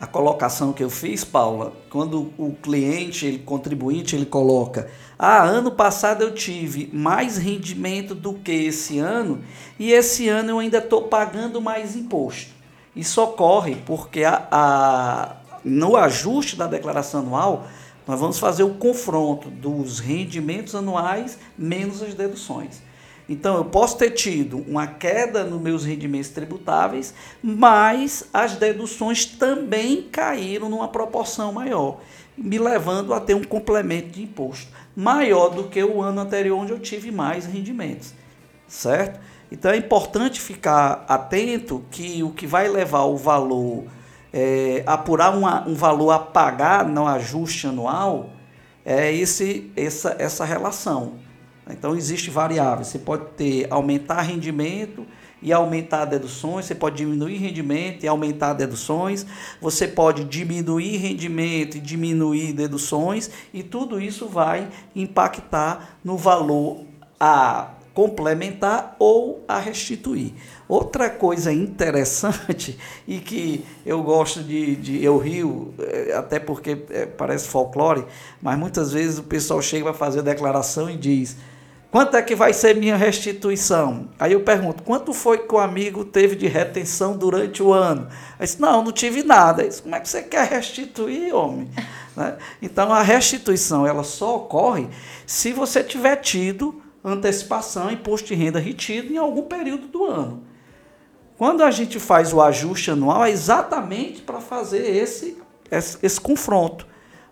[SPEAKER 2] a colocação que eu fiz, Paula, quando o cliente, ele contribuinte, ele coloca: "Ah, ano passado eu tive mais rendimento do que esse ano, e esse ano eu ainda estou pagando mais imposto". Isso ocorre porque a, a, no ajuste da declaração anual, nós vamos fazer o confronto dos rendimentos anuais menos as deduções. Então, eu posso ter tido uma queda nos meus rendimentos tributáveis, mas as deduções também caíram numa proporção maior, me levando a ter um complemento de imposto maior do que o ano anterior, onde eu tive mais rendimentos, certo? Então é importante ficar atento que o que vai levar o valor, é, apurar uma, um valor a pagar no ajuste anual, é esse, essa, essa relação. Então existe variáveis. Você pode ter aumentar rendimento e aumentar deduções, você pode diminuir rendimento e aumentar deduções, você pode diminuir rendimento e diminuir deduções, e tudo isso vai impactar no valor a complementar ou a restituir. Outra coisa interessante e que eu gosto de, de eu rio, é, até porque é, parece folclore, mas muitas vezes o pessoal chega para fazer a declaração e diz: quanto é que vai ser minha restituição? Aí eu pergunto: quanto foi que o amigo teve de retenção durante o ano? Aí disse: não, não tive nada. Disse, Como é que você quer restituir, homem? né? Então a restituição ela só ocorre se você tiver tido antecipação, imposto de renda retido em algum período do ano. Quando a gente faz o ajuste anual, é exatamente para fazer esse, esse, esse confronto,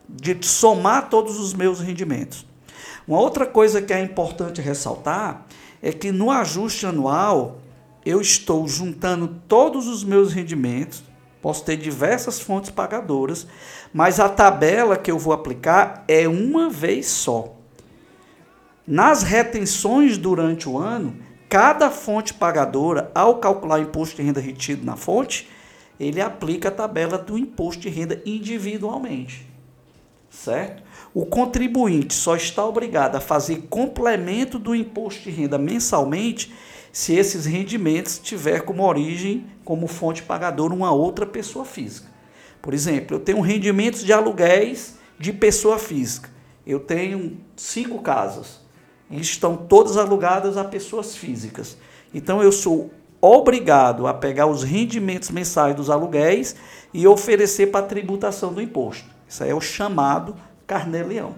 [SPEAKER 2] de somar todos os meus rendimentos. Uma outra coisa que é importante ressaltar é que no ajuste anual eu estou juntando todos os meus rendimentos, posso ter diversas fontes pagadoras, mas a tabela que eu vou aplicar é uma vez só. Nas retenções durante o ano, cada fonte pagadora, ao calcular o imposto de renda retido na fonte, ele aplica a tabela do imposto de renda individualmente. Certo? O contribuinte só está obrigado a fazer complemento do imposto de renda mensalmente se esses rendimentos tiver como origem, como fonte pagadora, uma outra pessoa física. Por exemplo, eu tenho rendimentos de aluguéis de pessoa física. Eu tenho cinco casas e estão todas alugadas a pessoas físicas. Então eu sou obrigado a pegar os rendimentos mensais dos aluguéis e oferecer para a tributação do imposto. Isso aí é o chamado carnê-leão.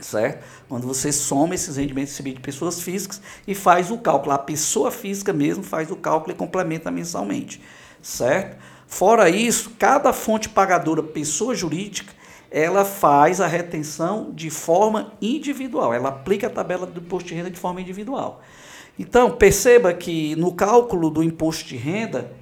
[SPEAKER 2] Certo? Quando você soma esses rendimentos de pessoas físicas e faz o cálculo, a pessoa física mesmo faz o cálculo e complementa mensalmente. Certo? Fora isso, cada fonte pagadora pessoa jurídica ela faz a retenção de forma individual, ela aplica a tabela do imposto de renda de forma individual. Então, perceba que no cálculo do imposto de renda,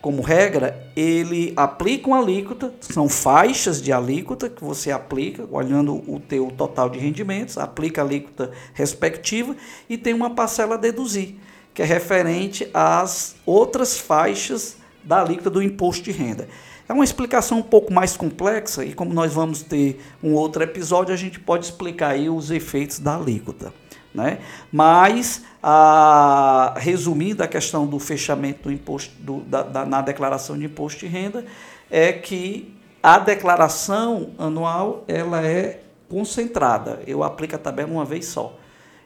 [SPEAKER 2] como regra, ele aplica uma alíquota, são faixas de alíquota que você aplica, olhando o teu total de rendimentos, aplica a alíquota respectiva e tem uma parcela a deduzir, que é referente às outras faixas da alíquota do imposto de renda. É uma explicação um pouco mais complexa e como nós vamos ter um outro episódio, a gente pode explicar aí os efeitos da alíquota. Né? Mas, a, resumindo a questão do fechamento do imposto do, da, da, na declaração de imposto de renda, é que a declaração anual ela é concentrada. Eu aplico a tabela uma vez só.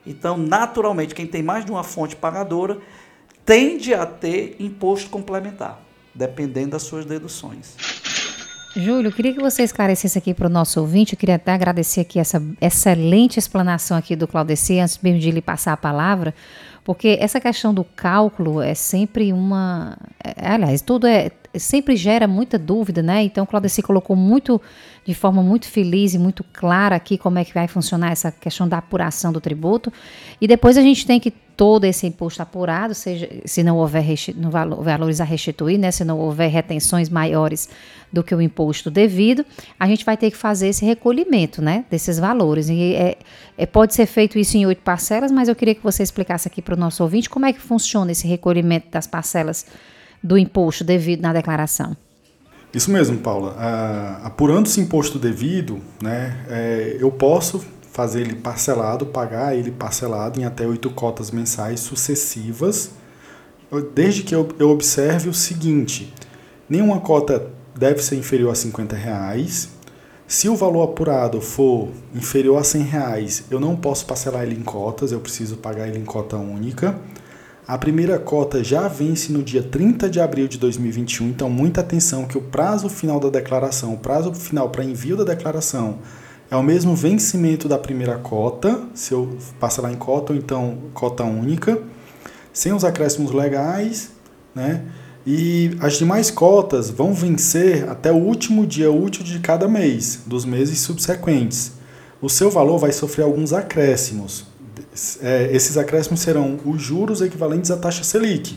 [SPEAKER 2] Então, naturalmente, quem tem mais de uma fonte pagadora tende a ter imposto complementar dependendo das suas deduções.
[SPEAKER 1] Júlio, eu queria que você esclarecesse aqui para o nosso ouvinte, eu queria até agradecer aqui essa excelente explanação aqui do Claudeci, antes mesmo de lhe passar a palavra, porque essa questão do cálculo é sempre uma. É, aliás, tudo é. Sempre gera muita dúvida, né? Então, o Claudeci colocou muito, de forma muito feliz e muito clara aqui como é que vai funcionar essa questão da apuração do tributo. E depois a gente tem que todo esse imposto apurado, seja se não houver no valores a restituir, né, se não houver retenções maiores do que o imposto devido, a gente vai ter que fazer esse recolhimento, né, desses valores. E é, é, pode ser feito isso em oito parcelas, mas eu queria que você explicasse aqui para o nosso ouvinte como é que funciona esse recolhimento das parcelas do imposto devido na declaração.
[SPEAKER 3] Isso mesmo, Paula. Ah, apurando esse imposto devido, né, é, eu posso fazer ele parcelado, pagar ele parcelado em até oito cotas mensais sucessivas, desde que eu, eu observe o seguinte: nenhuma cota deve ser inferior a 50 reais. Se o valor apurado for inferior a 100 reais, eu não posso parcelar ele em cotas, eu preciso pagar ele em cota única. A primeira cota já vence no dia 30 de abril de 2021, então muita atenção que o prazo final da declaração, o prazo final para envio da declaração é o mesmo vencimento da primeira cota, se eu passar lá em cota ou então cota única, sem os acréscimos legais, né? E as demais cotas vão vencer até o último dia útil de cada mês, dos meses subsequentes. O seu valor vai sofrer alguns acréscimos. É, esses acréscimos serão os juros equivalentes à taxa Selic.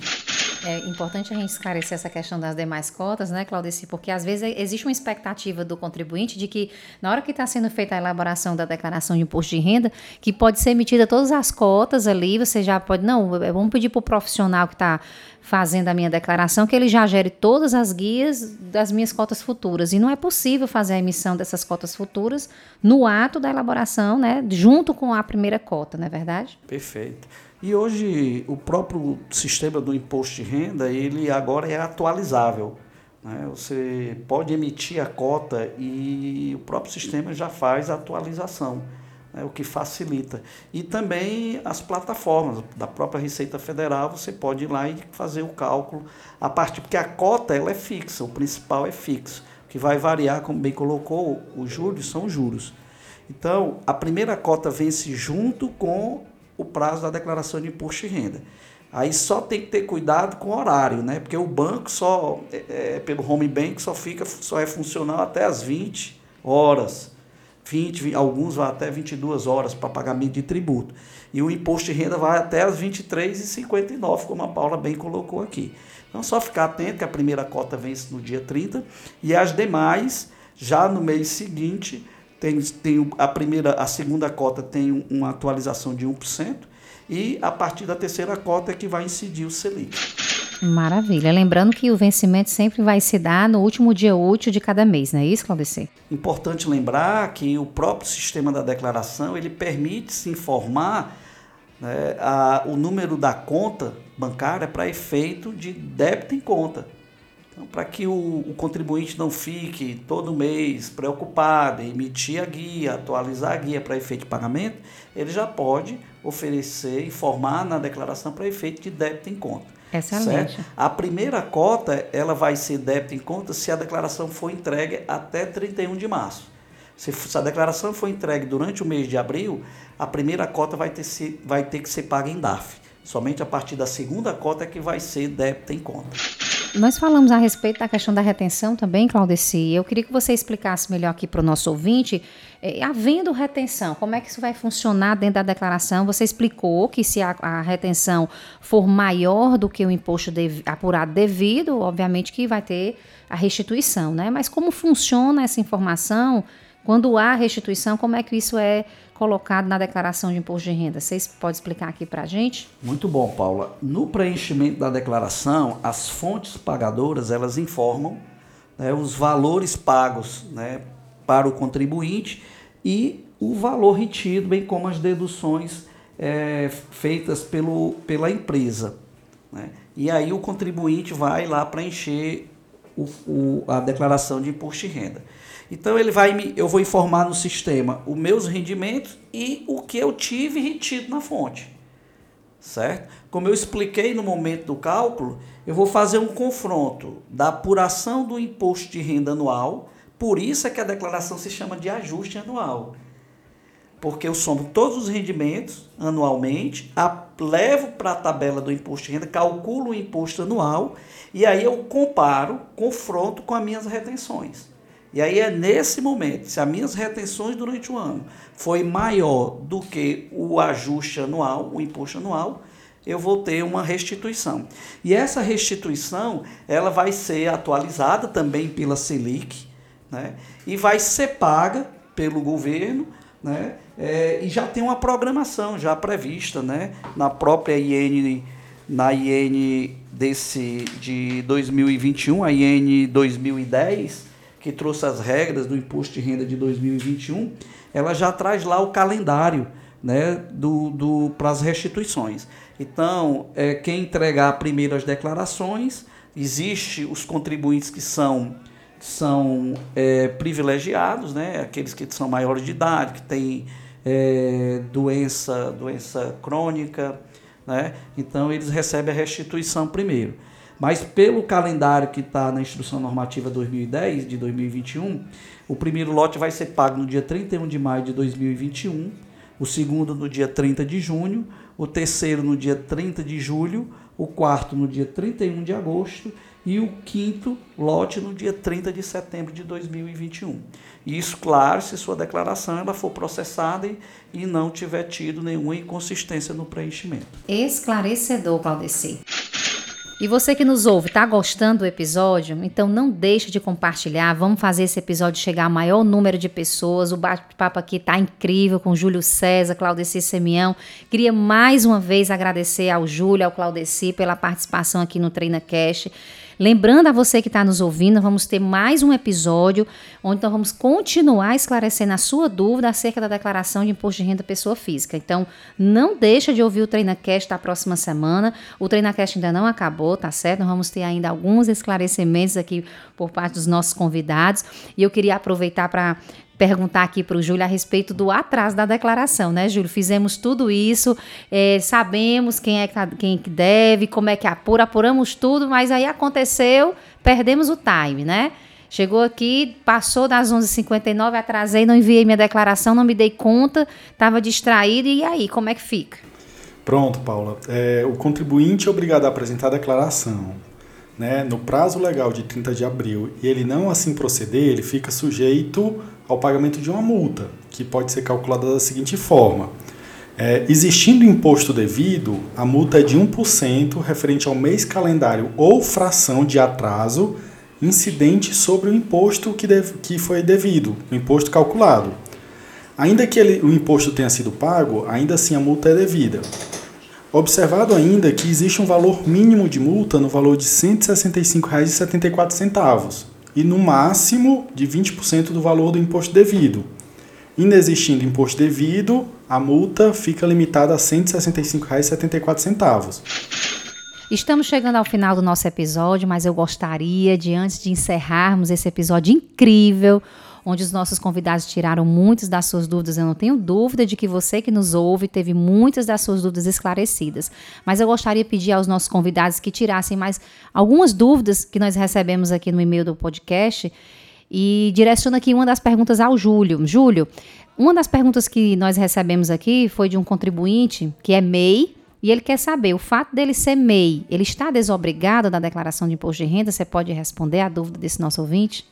[SPEAKER 1] É importante a gente esclarecer essa questão das demais cotas, né, Claudeci? Porque às vezes existe uma expectativa do contribuinte de que, na hora que está sendo feita a elaboração da declaração de imposto de renda, que pode ser emitida todas as cotas ali, você já pode. Não, é, vamos pedir para o profissional que está fazendo a minha declaração que ele já gere todas as guias das minhas cotas futuras. E não é possível fazer a emissão dessas cotas futuras no ato da elaboração, né, junto com a primeira cota, não é verdade?
[SPEAKER 2] Perfeito. E hoje o próprio sistema do imposto de renda, ele agora é atualizável. Né? Você pode emitir a cota e o próprio sistema já faz a atualização, né? o que facilita. E também as plataformas da própria Receita Federal, você pode ir lá e fazer o cálculo a partir, porque a cota ela é fixa, o principal é fixo. O que vai variar, como bem colocou, os juros são os juros. Então, a primeira cota vence junto com o prazo da declaração de imposto de renda. Aí só tem que ter cuidado com o horário, né? Porque o banco só, é, é, pelo home bank, só fica, só é funcional até as 20 horas. 20, 20 alguns vão até 22 horas para pagamento de tributo. E o imposto de renda vai até as 23h59, como a Paula bem colocou aqui. Então, só ficar atento que a primeira cota vence no dia 30 e as demais, já no mês seguinte, tem, tem a primeira, a segunda cota tem uma atualização de 1%, e a partir da terceira cota é que vai incidir o Selic.
[SPEAKER 1] Maravilha. Lembrando que o vencimento sempre vai se dar no último dia útil de cada mês, não é isso, Claudice?
[SPEAKER 2] Importante lembrar que o próprio sistema da declaração ele permite se informar né, a, o número da conta bancária para efeito de débito em conta. Então, para que o, o, contribuinte não fique todo mês preocupado em emitir a guia, atualizar a guia para efeito de pagamento, ele já pode oferecer, informar na declaração para efeito de débito em conta.
[SPEAKER 1] Excelente. Certo?
[SPEAKER 2] A primeira cota ela vai ser débito em conta se a declaração for entregue até 31 de março. Se, se a declaração for entregue durante o mês de abril, a primeira cota vai ter, vai ter que ser paga em DAF. Somente a partir da segunda cota é que vai ser débito em conta.
[SPEAKER 1] Nós falamos a respeito da questão da retenção também, Claudeci. Eu queria que você explicasse melhor aqui para o nosso ouvinte, eh, havendo retenção, como é que isso vai funcionar dentro da declaração? Você explicou que se a, a retenção for maior do que o imposto apurado devido, obviamente que vai ter a restituição, né? Mas como funciona essa informação? Quando há restituição, como é que isso é colocado na declaração de imposto de renda? Vocês podem explicar aqui para a gente?
[SPEAKER 2] Muito bom, Paula. No preenchimento da declaração, as fontes pagadoras elas informam né, os valores pagos né, para o contribuinte e o valor retido, bem como as deduções é, feitas pelo, pela empresa. Né? E aí o contribuinte vai lá preencher o, o, a declaração de imposto de renda. Então ele vai me, eu vou informar no sistema os meus rendimentos e o que eu tive retido na fonte. Certo? Como eu expliquei no momento do cálculo, eu vou fazer um confronto da apuração do imposto de renda anual, por isso é que a declaração se chama de ajuste anual. Porque eu somo todos os rendimentos anualmente, a, levo para a tabela do imposto de renda, calculo o imposto anual e aí eu comparo, confronto com as minhas retenções. E aí é nesse momento, se as minhas retenções durante o ano foi maior do que o ajuste anual, o imposto anual, eu vou ter uma restituição. E essa restituição, ela vai ser atualizada também pela Selic, né? E vai ser paga pelo governo, né? É, e já tem uma programação já prevista, né? Na própria IN, na IN desse de 2021, a IN 2010, que trouxe as regras do imposto de renda de 2021, ela já traz lá o calendário né, do, do, para as restituições. Então, é, quem entregar primeiro as declarações, existe os contribuintes que são, são é, privilegiados, né, aqueles que são maiores de idade, que têm é, doença, doença crônica, né, então eles recebem a restituição primeiro. Mas pelo calendário que está na Instrução Normativa 2010, de 2021, o primeiro lote vai ser pago no dia 31 de maio de 2021, o segundo no dia 30 de junho, o terceiro no dia 30 de julho, o quarto no dia 31 de agosto e o quinto lote no dia 30 de setembro de 2021. Isso, claro, se sua declaração ela for processada e, e não tiver tido nenhuma inconsistência no preenchimento.
[SPEAKER 1] Esclarecedor, Claudeci. E você que nos ouve, está gostando do episódio? Então não deixe de compartilhar. Vamos fazer esse episódio chegar a maior número de pessoas. O bate-papo aqui está incrível com Júlio César, Claudeci Semião. Queria mais uma vez agradecer ao Júlio, ao Claudeci pela participação aqui no Treina Cash. Lembrando a você que está nos ouvindo, vamos ter mais um episódio onde nós vamos continuar esclarecendo a sua dúvida acerca da declaração de imposto de renda pessoa física. Então, não deixa de ouvir o TreinaCast da próxima semana. O TreinaCast ainda não acabou, tá certo? Nós vamos ter ainda alguns esclarecimentos aqui por parte dos nossos convidados. E eu queria aproveitar para perguntar aqui para o Júlio a respeito do atraso da declaração, né, Júlio? Fizemos tudo isso, é, sabemos quem é tá, quem que deve, como é que apura, apuramos tudo, mas aí aconteceu, perdemos o time, né? Chegou aqui, passou das 11h59, atrasei, não enviei minha declaração, não me dei conta, estava distraído, e aí, como é que fica?
[SPEAKER 3] Pronto, Paula. É, o contribuinte é obrigado a apresentar a declaração né, no prazo legal de 30 de abril e ele não assim proceder, ele fica sujeito ao pagamento de uma multa, que pode ser calculada da seguinte forma. É, existindo imposto devido, a multa é de 1% referente ao mês calendário ou fração de atraso incidente sobre o imposto que, deve, que foi devido, o imposto calculado. Ainda que ele, o imposto tenha sido pago, ainda assim a multa é devida. Observado ainda que existe um valor mínimo de multa no valor de R$ 165,74 e no máximo de 20% do valor do imposto devido. Inexistindo imposto devido, a multa fica limitada a R$ 165,74.
[SPEAKER 1] Estamos chegando ao final do nosso episódio, mas eu gostaria de, antes de encerrarmos esse episódio incrível, onde os nossos convidados tiraram muitas das suas dúvidas. Eu não tenho dúvida de que você que nos ouve teve muitas das suas dúvidas esclarecidas. Mas eu gostaria de pedir aos nossos convidados que tirassem mais algumas dúvidas que nós recebemos aqui no e-mail do podcast. E direciono aqui uma das perguntas ao Júlio. Júlio, uma das perguntas que nós recebemos aqui foi de um contribuinte que é MEI. E ele quer saber, o fato dele ser MEI, ele está desobrigado da declaração de imposto de renda? Você pode responder a dúvida desse nosso ouvinte?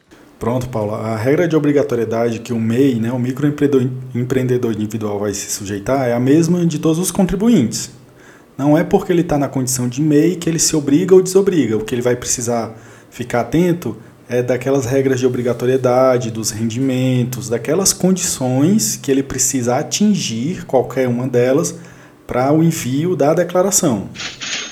[SPEAKER 3] Pronto, Paula. A regra de obrigatoriedade que o MEI, né, o microempreendedor individual, vai se sujeitar é a mesma de todos os contribuintes. Não é porque ele está na condição de MEI que ele se obriga ou desobriga. O que ele vai precisar ficar atento é daquelas regras de obrigatoriedade, dos rendimentos, daquelas condições que ele precisa atingir, qualquer uma delas, para o envio da declaração.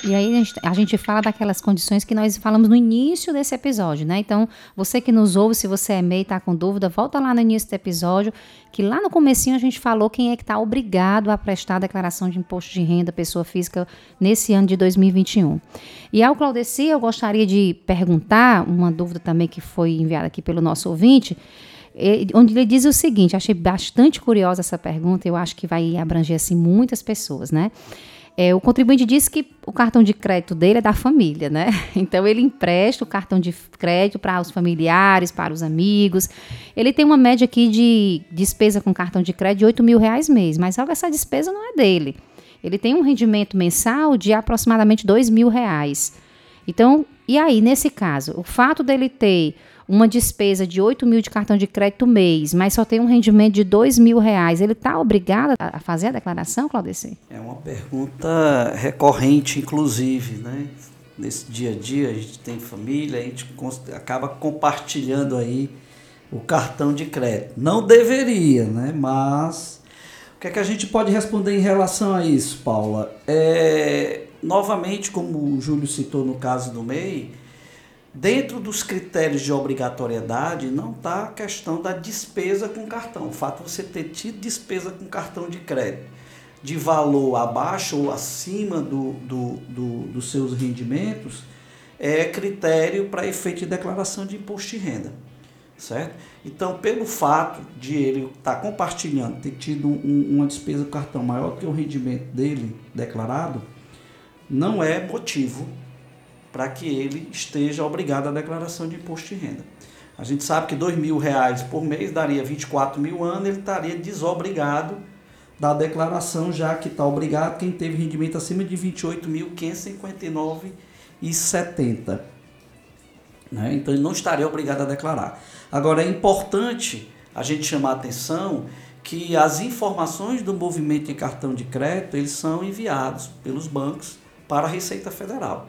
[SPEAKER 1] E aí a gente, a gente, fala daquelas condições que nós falamos no início desse episódio, né? Então, você que nos ouve, se você é MEI e está com dúvida, volta lá no início do episódio, que lá no comecinho a gente falou quem é que está obrigado a prestar a declaração de imposto de renda pessoa física nesse ano de 2021. E ao Claudeci, eu gostaria de perguntar, uma dúvida também que foi enviada aqui pelo nosso ouvinte, onde ele diz o seguinte, achei bastante curiosa essa pergunta, eu acho que vai abranger assim muitas pessoas, né? É, o contribuinte disse que o cartão de crédito dele é da família, né? Então ele empresta o cartão de crédito para os familiares, para os amigos. Ele tem uma média aqui de despesa com cartão de crédito de 8 mil reais mês, mas só que essa despesa não é dele. Ele tem um rendimento mensal de aproximadamente 2 mil reais. Então, e aí, nesse caso, o fato dele ter uma despesa de 8 mil de cartão de crédito mês, mas só tem um rendimento de 2 mil reais, ele está obrigado a fazer a declaração, Claudeci?
[SPEAKER 2] É uma pergunta recorrente, inclusive, né? Nesse dia a dia, a gente tem família, a gente acaba compartilhando aí o cartão de crédito. Não deveria, né? Mas o que é que a gente pode responder em relação a isso, Paula? É, novamente, como o Júlio citou no caso do MEI, Dentro dos critérios de obrigatoriedade não está a questão da despesa com cartão. O fato de você ter tido despesa com cartão de crédito de valor abaixo ou acima do, do, do dos seus rendimentos é critério para efeito de declaração de imposto de renda. Certo? Então, pelo fato de ele estar tá compartilhando, ter tido um, uma despesa com cartão maior que o rendimento dele declarado, não é motivo para que ele esteja obrigado à declaração de imposto de renda. A gente sabe que R$ reais por mês daria 24 mil anos, ele estaria desobrigado da declaração, já que está obrigado quem teve rendimento acima de R$ 28.559,70. Né? Então ele não estaria obrigado a declarar. Agora é importante a gente chamar a atenção que as informações do movimento de cartão de crédito eles são enviados pelos bancos para a Receita Federal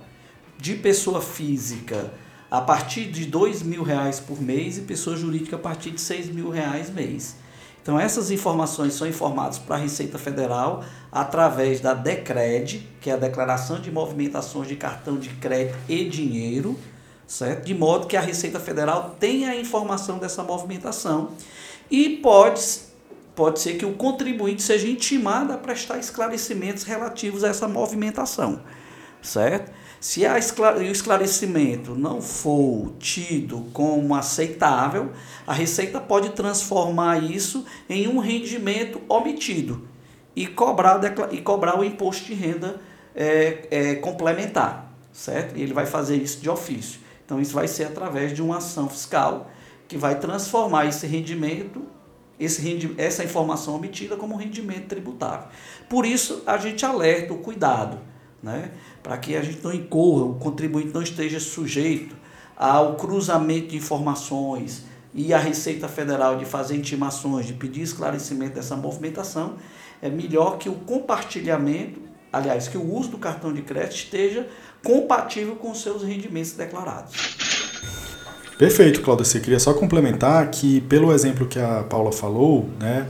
[SPEAKER 2] de pessoa física a partir de dois mil reais por mês e pessoa jurídica a partir de seis mil reais mês. Então essas informações são informadas para a Receita Federal através da DECRED, que é a Declaração de Movimentações de Cartão de Crédito e Dinheiro, certo? De modo que a Receita Federal tenha a informação dessa movimentação e pode, pode ser que o contribuinte seja intimado a prestar esclarecimentos relativos a essa movimentação, certo? Se a o esclarecimento não for tido como aceitável, a Receita pode transformar isso em um rendimento omitido e cobrar, e cobrar o imposto de renda é, é, complementar, certo? E ele vai fazer isso de ofício. Então, isso vai ser através de uma ação fiscal que vai transformar esse rendimento, esse essa informação obtida como rendimento tributável. Por isso, a gente alerta o cuidado, né? Para que a gente não incorra, o contribuinte não esteja sujeito ao cruzamento de informações e a Receita Federal de fazer intimações, de pedir esclarecimento dessa movimentação, é melhor que o compartilhamento, aliás, que o uso do cartão de crédito esteja compatível com os seus rendimentos declarados.
[SPEAKER 3] Perfeito, Cláudio. Você queria só complementar que, pelo exemplo que a Paula falou, né,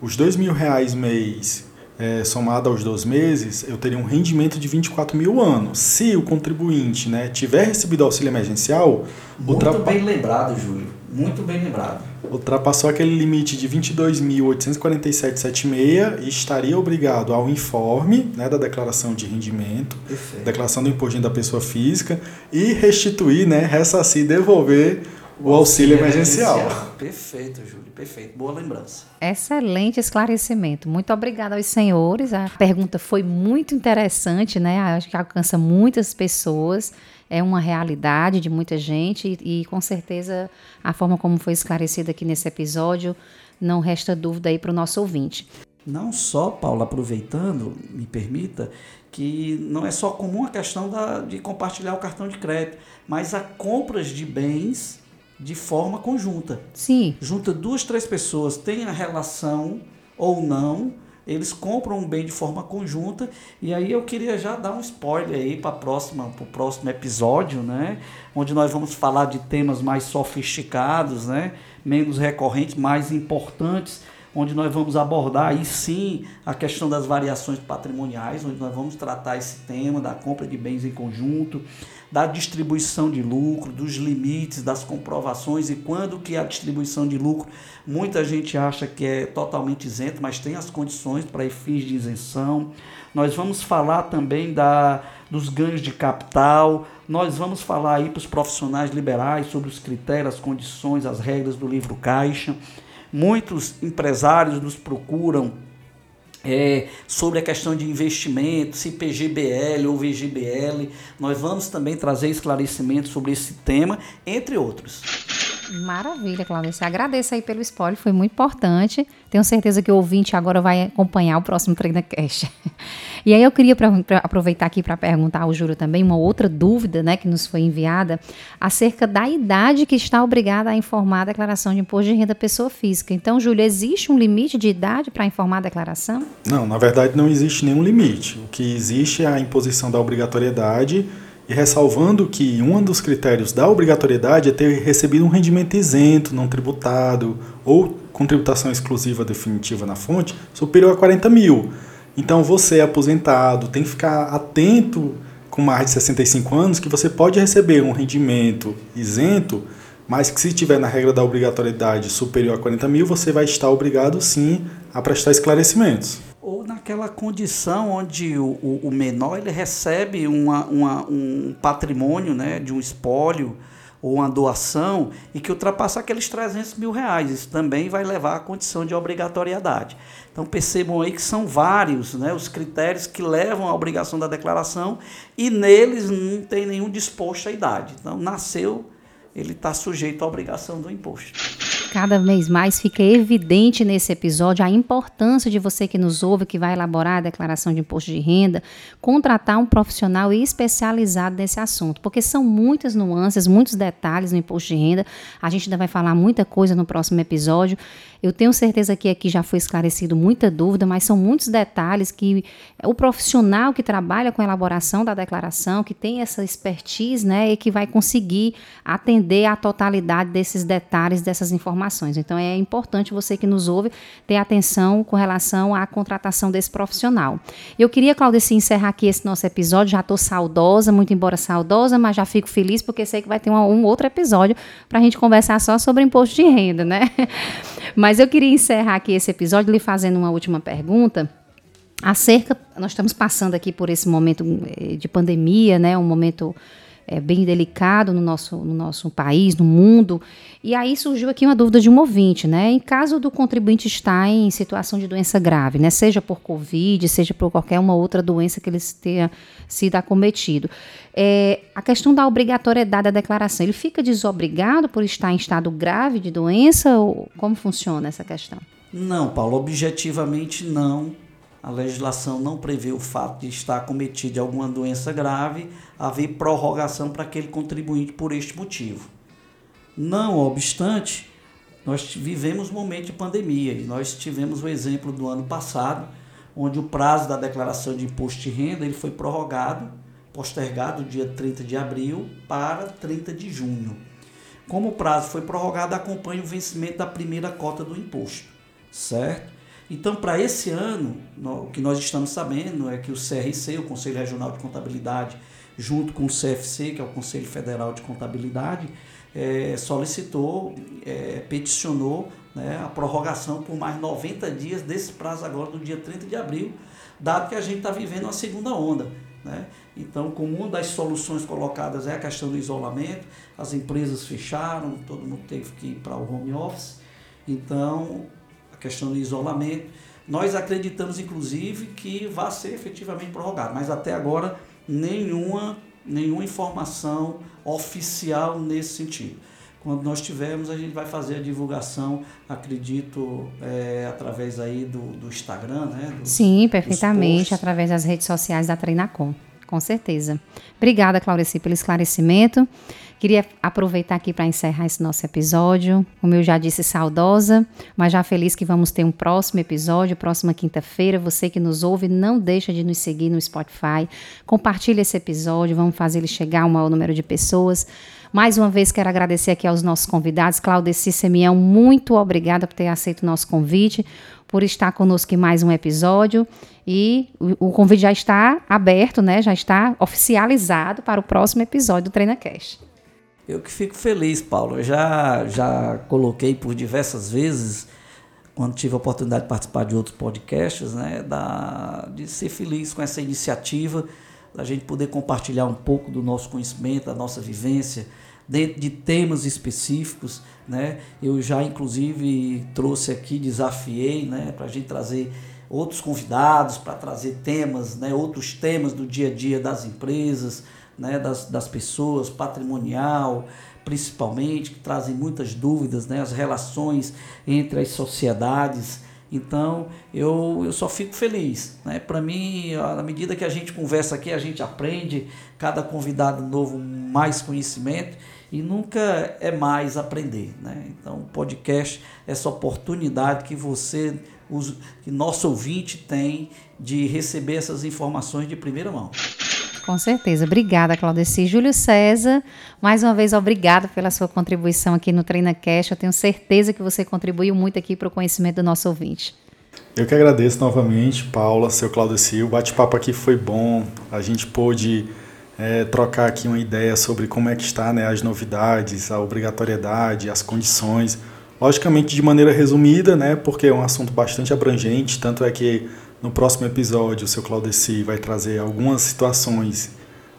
[SPEAKER 3] os dois mil reais mês é, somado aos 12 meses, eu teria um rendimento de 24 mil anos. Se o contribuinte né, tiver recebido auxílio emergencial...
[SPEAKER 2] Muito ultrapa... bem lembrado, Júlio. Muito bem lembrado.
[SPEAKER 3] Ultrapassou aquele limite de 22.847,76 e estaria obrigado ao informe né, da declaração de rendimento, Perfeito. declaração do imposto da pessoa física e restituir, né, ressarcir, devolver o auxílio emergencial. emergencial.
[SPEAKER 2] Perfeito, Júlio, perfeito. Boa lembrança.
[SPEAKER 1] Excelente esclarecimento. Muito obrigada aos senhores. A pergunta foi muito interessante, né? Acho que alcança muitas pessoas. É uma realidade de muita gente e, e com certeza a forma como foi esclarecida aqui nesse episódio não resta dúvida aí para o nosso ouvinte.
[SPEAKER 2] Não só, Paulo, aproveitando, me permita, que não é só comum a questão da, de compartilhar o cartão de crédito, mas a compras de bens de forma conjunta.
[SPEAKER 1] Sim.
[SPEAKER 2] Junta duas, três pessoas, tem a relação ou não, eles compram um bem de forma conjunta. E aí eu queria já dar um spoiler aí para próxima, o próximo episódio, né? Onde nós vamos falar de temas mais sofisticados, né? Menos recorrentes, mais importantes onde nós vamos abordar aí sim a questão das variações patrimoniais, onde nós vamos tratar esse tema da compra de bens em conjunto, da distribuição de lucro, dos limites, das comprovações e quando que a distribuição de lucro, muita gente acha que é totalmente isento, mas tem as condições para fins de isenção. Nós vamos falar também da, dos ganhos de capital, nós vamos falar aí para os profissionais liberais sobre os critérios, as condições, as regras do livro caixa. Muitos empresários nos procuram é, sobre a questão de investimento, se PGBL ou VGBL. Nós vamos também trazer esclarecimentos sobre esse tema, entre outros.
[SPEAKER 1] Maravilha, Claudice. Agradeço aí pelo spoiler, foi muito importante. Tenho certeza que o ouvinte agora vai acompanhar o próximo TreinaCast. E aí eu queria pra, pra aproveitar aqui para perguntar ao Júlio também uma outra dúvida né, que nos foi enviada acerca da idade que está obrigada a informar a declaração de imposto de renda pessoa física. Então, Júlio, existe um limite de idade para informar a declaração?
[SPEAKER 3] Não, na verdade não existe nenhum limite. O que existe é a imposição da obrigatoriedade e ressalvando que um dos critérios da obrigatoriedade é ter recebido um rendimento isento, não tributado ou com tributação exclusiva definitiva na fonte superior a 40 mil. Então você é aposentado, tem que ficar atento com mais de 65 anos que você pode receber um rendimento isento, mas que se estiver na regra da obrigatoriedade superior a 40 mil, você vai estar obrigado sim a prestar esclarecimentos
[SPEAKER 2] ou naquela condição onde o, o, menor ele recebe uma, uma, um patrimônio né, de um espólio ou uma doação e que ultrapassa aqueles 300 mil reais. Isso também vai levar à condição de obrigatoriedade. Então percebam aí que são vários né, os critérios que levam à obrigação da declaração e neles não tem nenhum disposto à idade. Então nasceu, ele está sujeito à obrigação do imposto.
[SPEAKER 1] Cada vez mais fica evidente nesse episódio a importância de você que nos ouve, que vai elaborar a declaração de imposto de renda, contratar um profissional especializado nesse assunto, porque são muitas nuances, muitos detalhes no imposto de renda. A gente ainda vai falar muita coisa no próximo episódio. Eu tenho certeza que aqui já foi esclarecido muita dúvida, mas são muitos detalhes que o profissional que trabalha com a elaboração da declaração, que tem essa expertise, né, e que vai conseguir atender a totalidade desses detalhes, dessas informações. Então é importante você que nos ouve ter atenção com relação à contratação desse profissional. Eu queria, Claudeci, encerrar aqui esse nosso episódio. Já estou saudosa, muito embora saudosa, mas já fico feliz porque sei que vai ter um, um outro episódio para a gente conversar só sobre imposto de renda, né? Mas eu queria encerrar aqui esse episódio lhe fazendo uma última pergunta acerca. Nós estamos passando aqui por esse momento eh, de pandemia, né? Um momento é, bem delicado no nosso, no nosso país, no mundo. E aí surgiu aqui uma dúvida de um ouvinte, né? Em caso do contribuinte estar em situação de doença grave, né? Seja por Covid, seja por qualquer uma outra doença que ele tenha sido acometido. É, a questão da obrigatoriedade da declaração, ele fica desobrigado por estar em estado grave de doença? Ou como funciona essa questão?
[SPEAKER 2] Não, Paulo, objetivamente não a legislação não prevê o fato de estar cometido de alguma doença grave, haver prorrogação para aquele contribuinte por este motivo. Não obstante, nós vivemos um momento de pandemia e nós tivemos o exemplo do ano passado, onde o prazo da declaração de imposto de renda ele foi prorrogado, postergado dia 30 de abril para 30 de junho. Como o prazo foi prorrogado, acompanha o vencimento da primeira cota do imposto, certo? Então, para esse ano, o que nós estamos sabendo é que o CRC, o Conselho Regional de Contabilidade, junto com o CFC, que é o Conselho Federal de Contabilidade, é, solicitou, é, peticionou né, a prorrogação por mais 90 dias desse prazo agora, do dia 30 de abril, dado que a gente está vivendo uma segunda onda. Né? Então, como uma das soluções colocadas é a questão do isolamento, as empresas fecharam, todo mundo teve que ir para o home office. Então, a questão do isolamento. Nós acreditamos, inclusive, que vai ser efetivamente prorrogado, mas até agora nenhuma, nenhuma informação oficial nesse sentido. Quando nós tivermos, a gente vai fazer a divulgação, acredito, é, através aí do, do Instagram, né?
[SPEAKER 1] Do, Sim, perfeitamente, através das redes sociais da Treinacom, com certeza. Obrigada, Claudeci, pelo esclarecimento. Queria aproveitar aqui para encerrar esse nosso episódio. Como eu já disse, saudosa, mas já feliz que vamos ter um próximo episódio, próxima quinta-feira. Você que nos ouve, não deixa de nos seguir no Spotify. Compartilhe esse episódio, vamos fazer ele chegar ao maior número de pessoas. Mais uma vez quero agradecer aqui aos nossos convidados. Claudeci Semião, muito obrigada por ter aceito o nosso convite, por estar conosco em mais um episódio. E o, convite já está aberto, né? Já está oficializado para o próximo episódio do TreinaCast.
[SPEAKER 2] Eu que fico feliz, Paulo. Eu já, já coloquei por diversas vezes, quando tive a oportunidade de participar de outros podcasts, né, da, de ser feliz com essa iniciativa, da gente poder compartilhar um pouco do nosso conhecimento, da nossa vivência, dentro de temas específicos. Né? Eu já, inclusive, trouxe aqui, desafiei né, para a gente trazer outros convidados, para trazer temas, né, outros temas do dia a dia das empresas né, das, das pessoas, patrimonial, principalmente, que trazem muitas dúvidas, né, as relações entre as sociedades. Então, eu, eu só fico feliz. Né? Para mim, à medida que a gente conversa aqui, a gente aprende, cada convidado novo, mais conhecimento e nunca é mais aprender. Né? Então, o podcast é essa oportunidade que você, que nosso ouvinte tem de receber essas informações de primeira mão.
[SPEAKER 1] Com certeza. Obrigada, Claudeci. Júlio César, mais uma vez, obrigada pela sua contribuição aqui no TreinaCast. Eu tenho certeza que você contribuiu muito aqui para o conhecimento do nosso ouvinte.
[SPEAKER 3] Eu que agradeço novamente, Paula, seu Claudeci. O bate-papo aqui foi bom. A gente pôde é, trocar aqui uma ideia sobre como é que está né, as novidades, a obrigatoriedade, as condições. Logicamente de maneira resumida, né, porque é um assunto bastante abrangente, tanto é que no próximo episódio, o seu Claudeci vai trazer algumas situações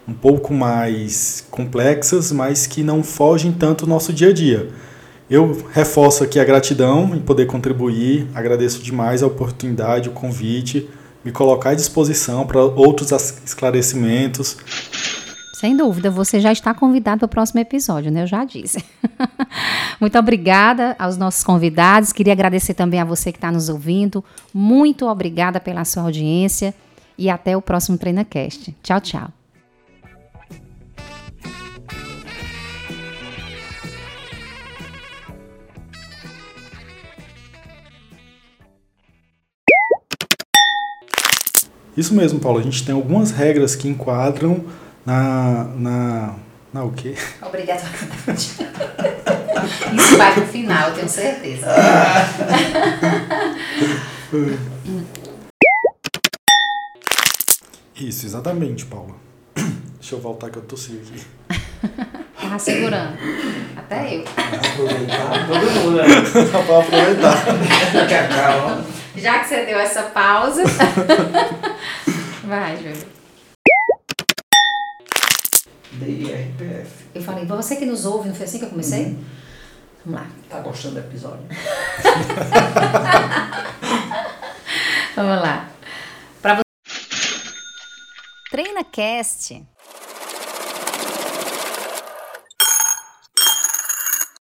[SPEAKER 3] um pouco mais complexas, mas que não fogem tanto do nosso dia a dia. Eu reforço aqui a gratidão em poder contribuir, agradeço demais a oportunidade, o convite, me colocar à disposição para outros esclarecimentos.
[SPEAKER 1] Sem dúvida, você já está convidado para o próximo episódio, né? Eu já disse. Muito obrigada aos nossos convidados. Queria agradecer também a você que está nos ouvindo. Muito obrigada pela sua audiência e até o próximo TreinaCast. Tchau, tchau.
[SPEAKER 3] Isso mesmo, Paulo. A gente tem algumas regras que enquadram na. na, na o quê?
[SPEAKER 1] Obrigatoriamente. Isso vai pro final, eu tenho certeza.
[SPEAKER 3] Isso, exatamente, Paula. Deixa eu voltar que eu tossi aqui.
[SPEAKER 1] Tava segurando. Até eu.
[SPEAKER 2] Aproveitar todo mundo, né?
[SPEAKER 3] Pra aproveitar.
[SPEAKER 1] Já que você deu essa pausa. Vai, Júlio.
[SPEAKER 2] DIRPF.
[SPEAKER 1] Eu falei, você que nos ouve, não foi assim que eu comecei? Vamos lá.
[SPEAKER 2] Tá gostando do episódio?
[SPEAKER 1] Vamos lá. Pra você... Treina Cast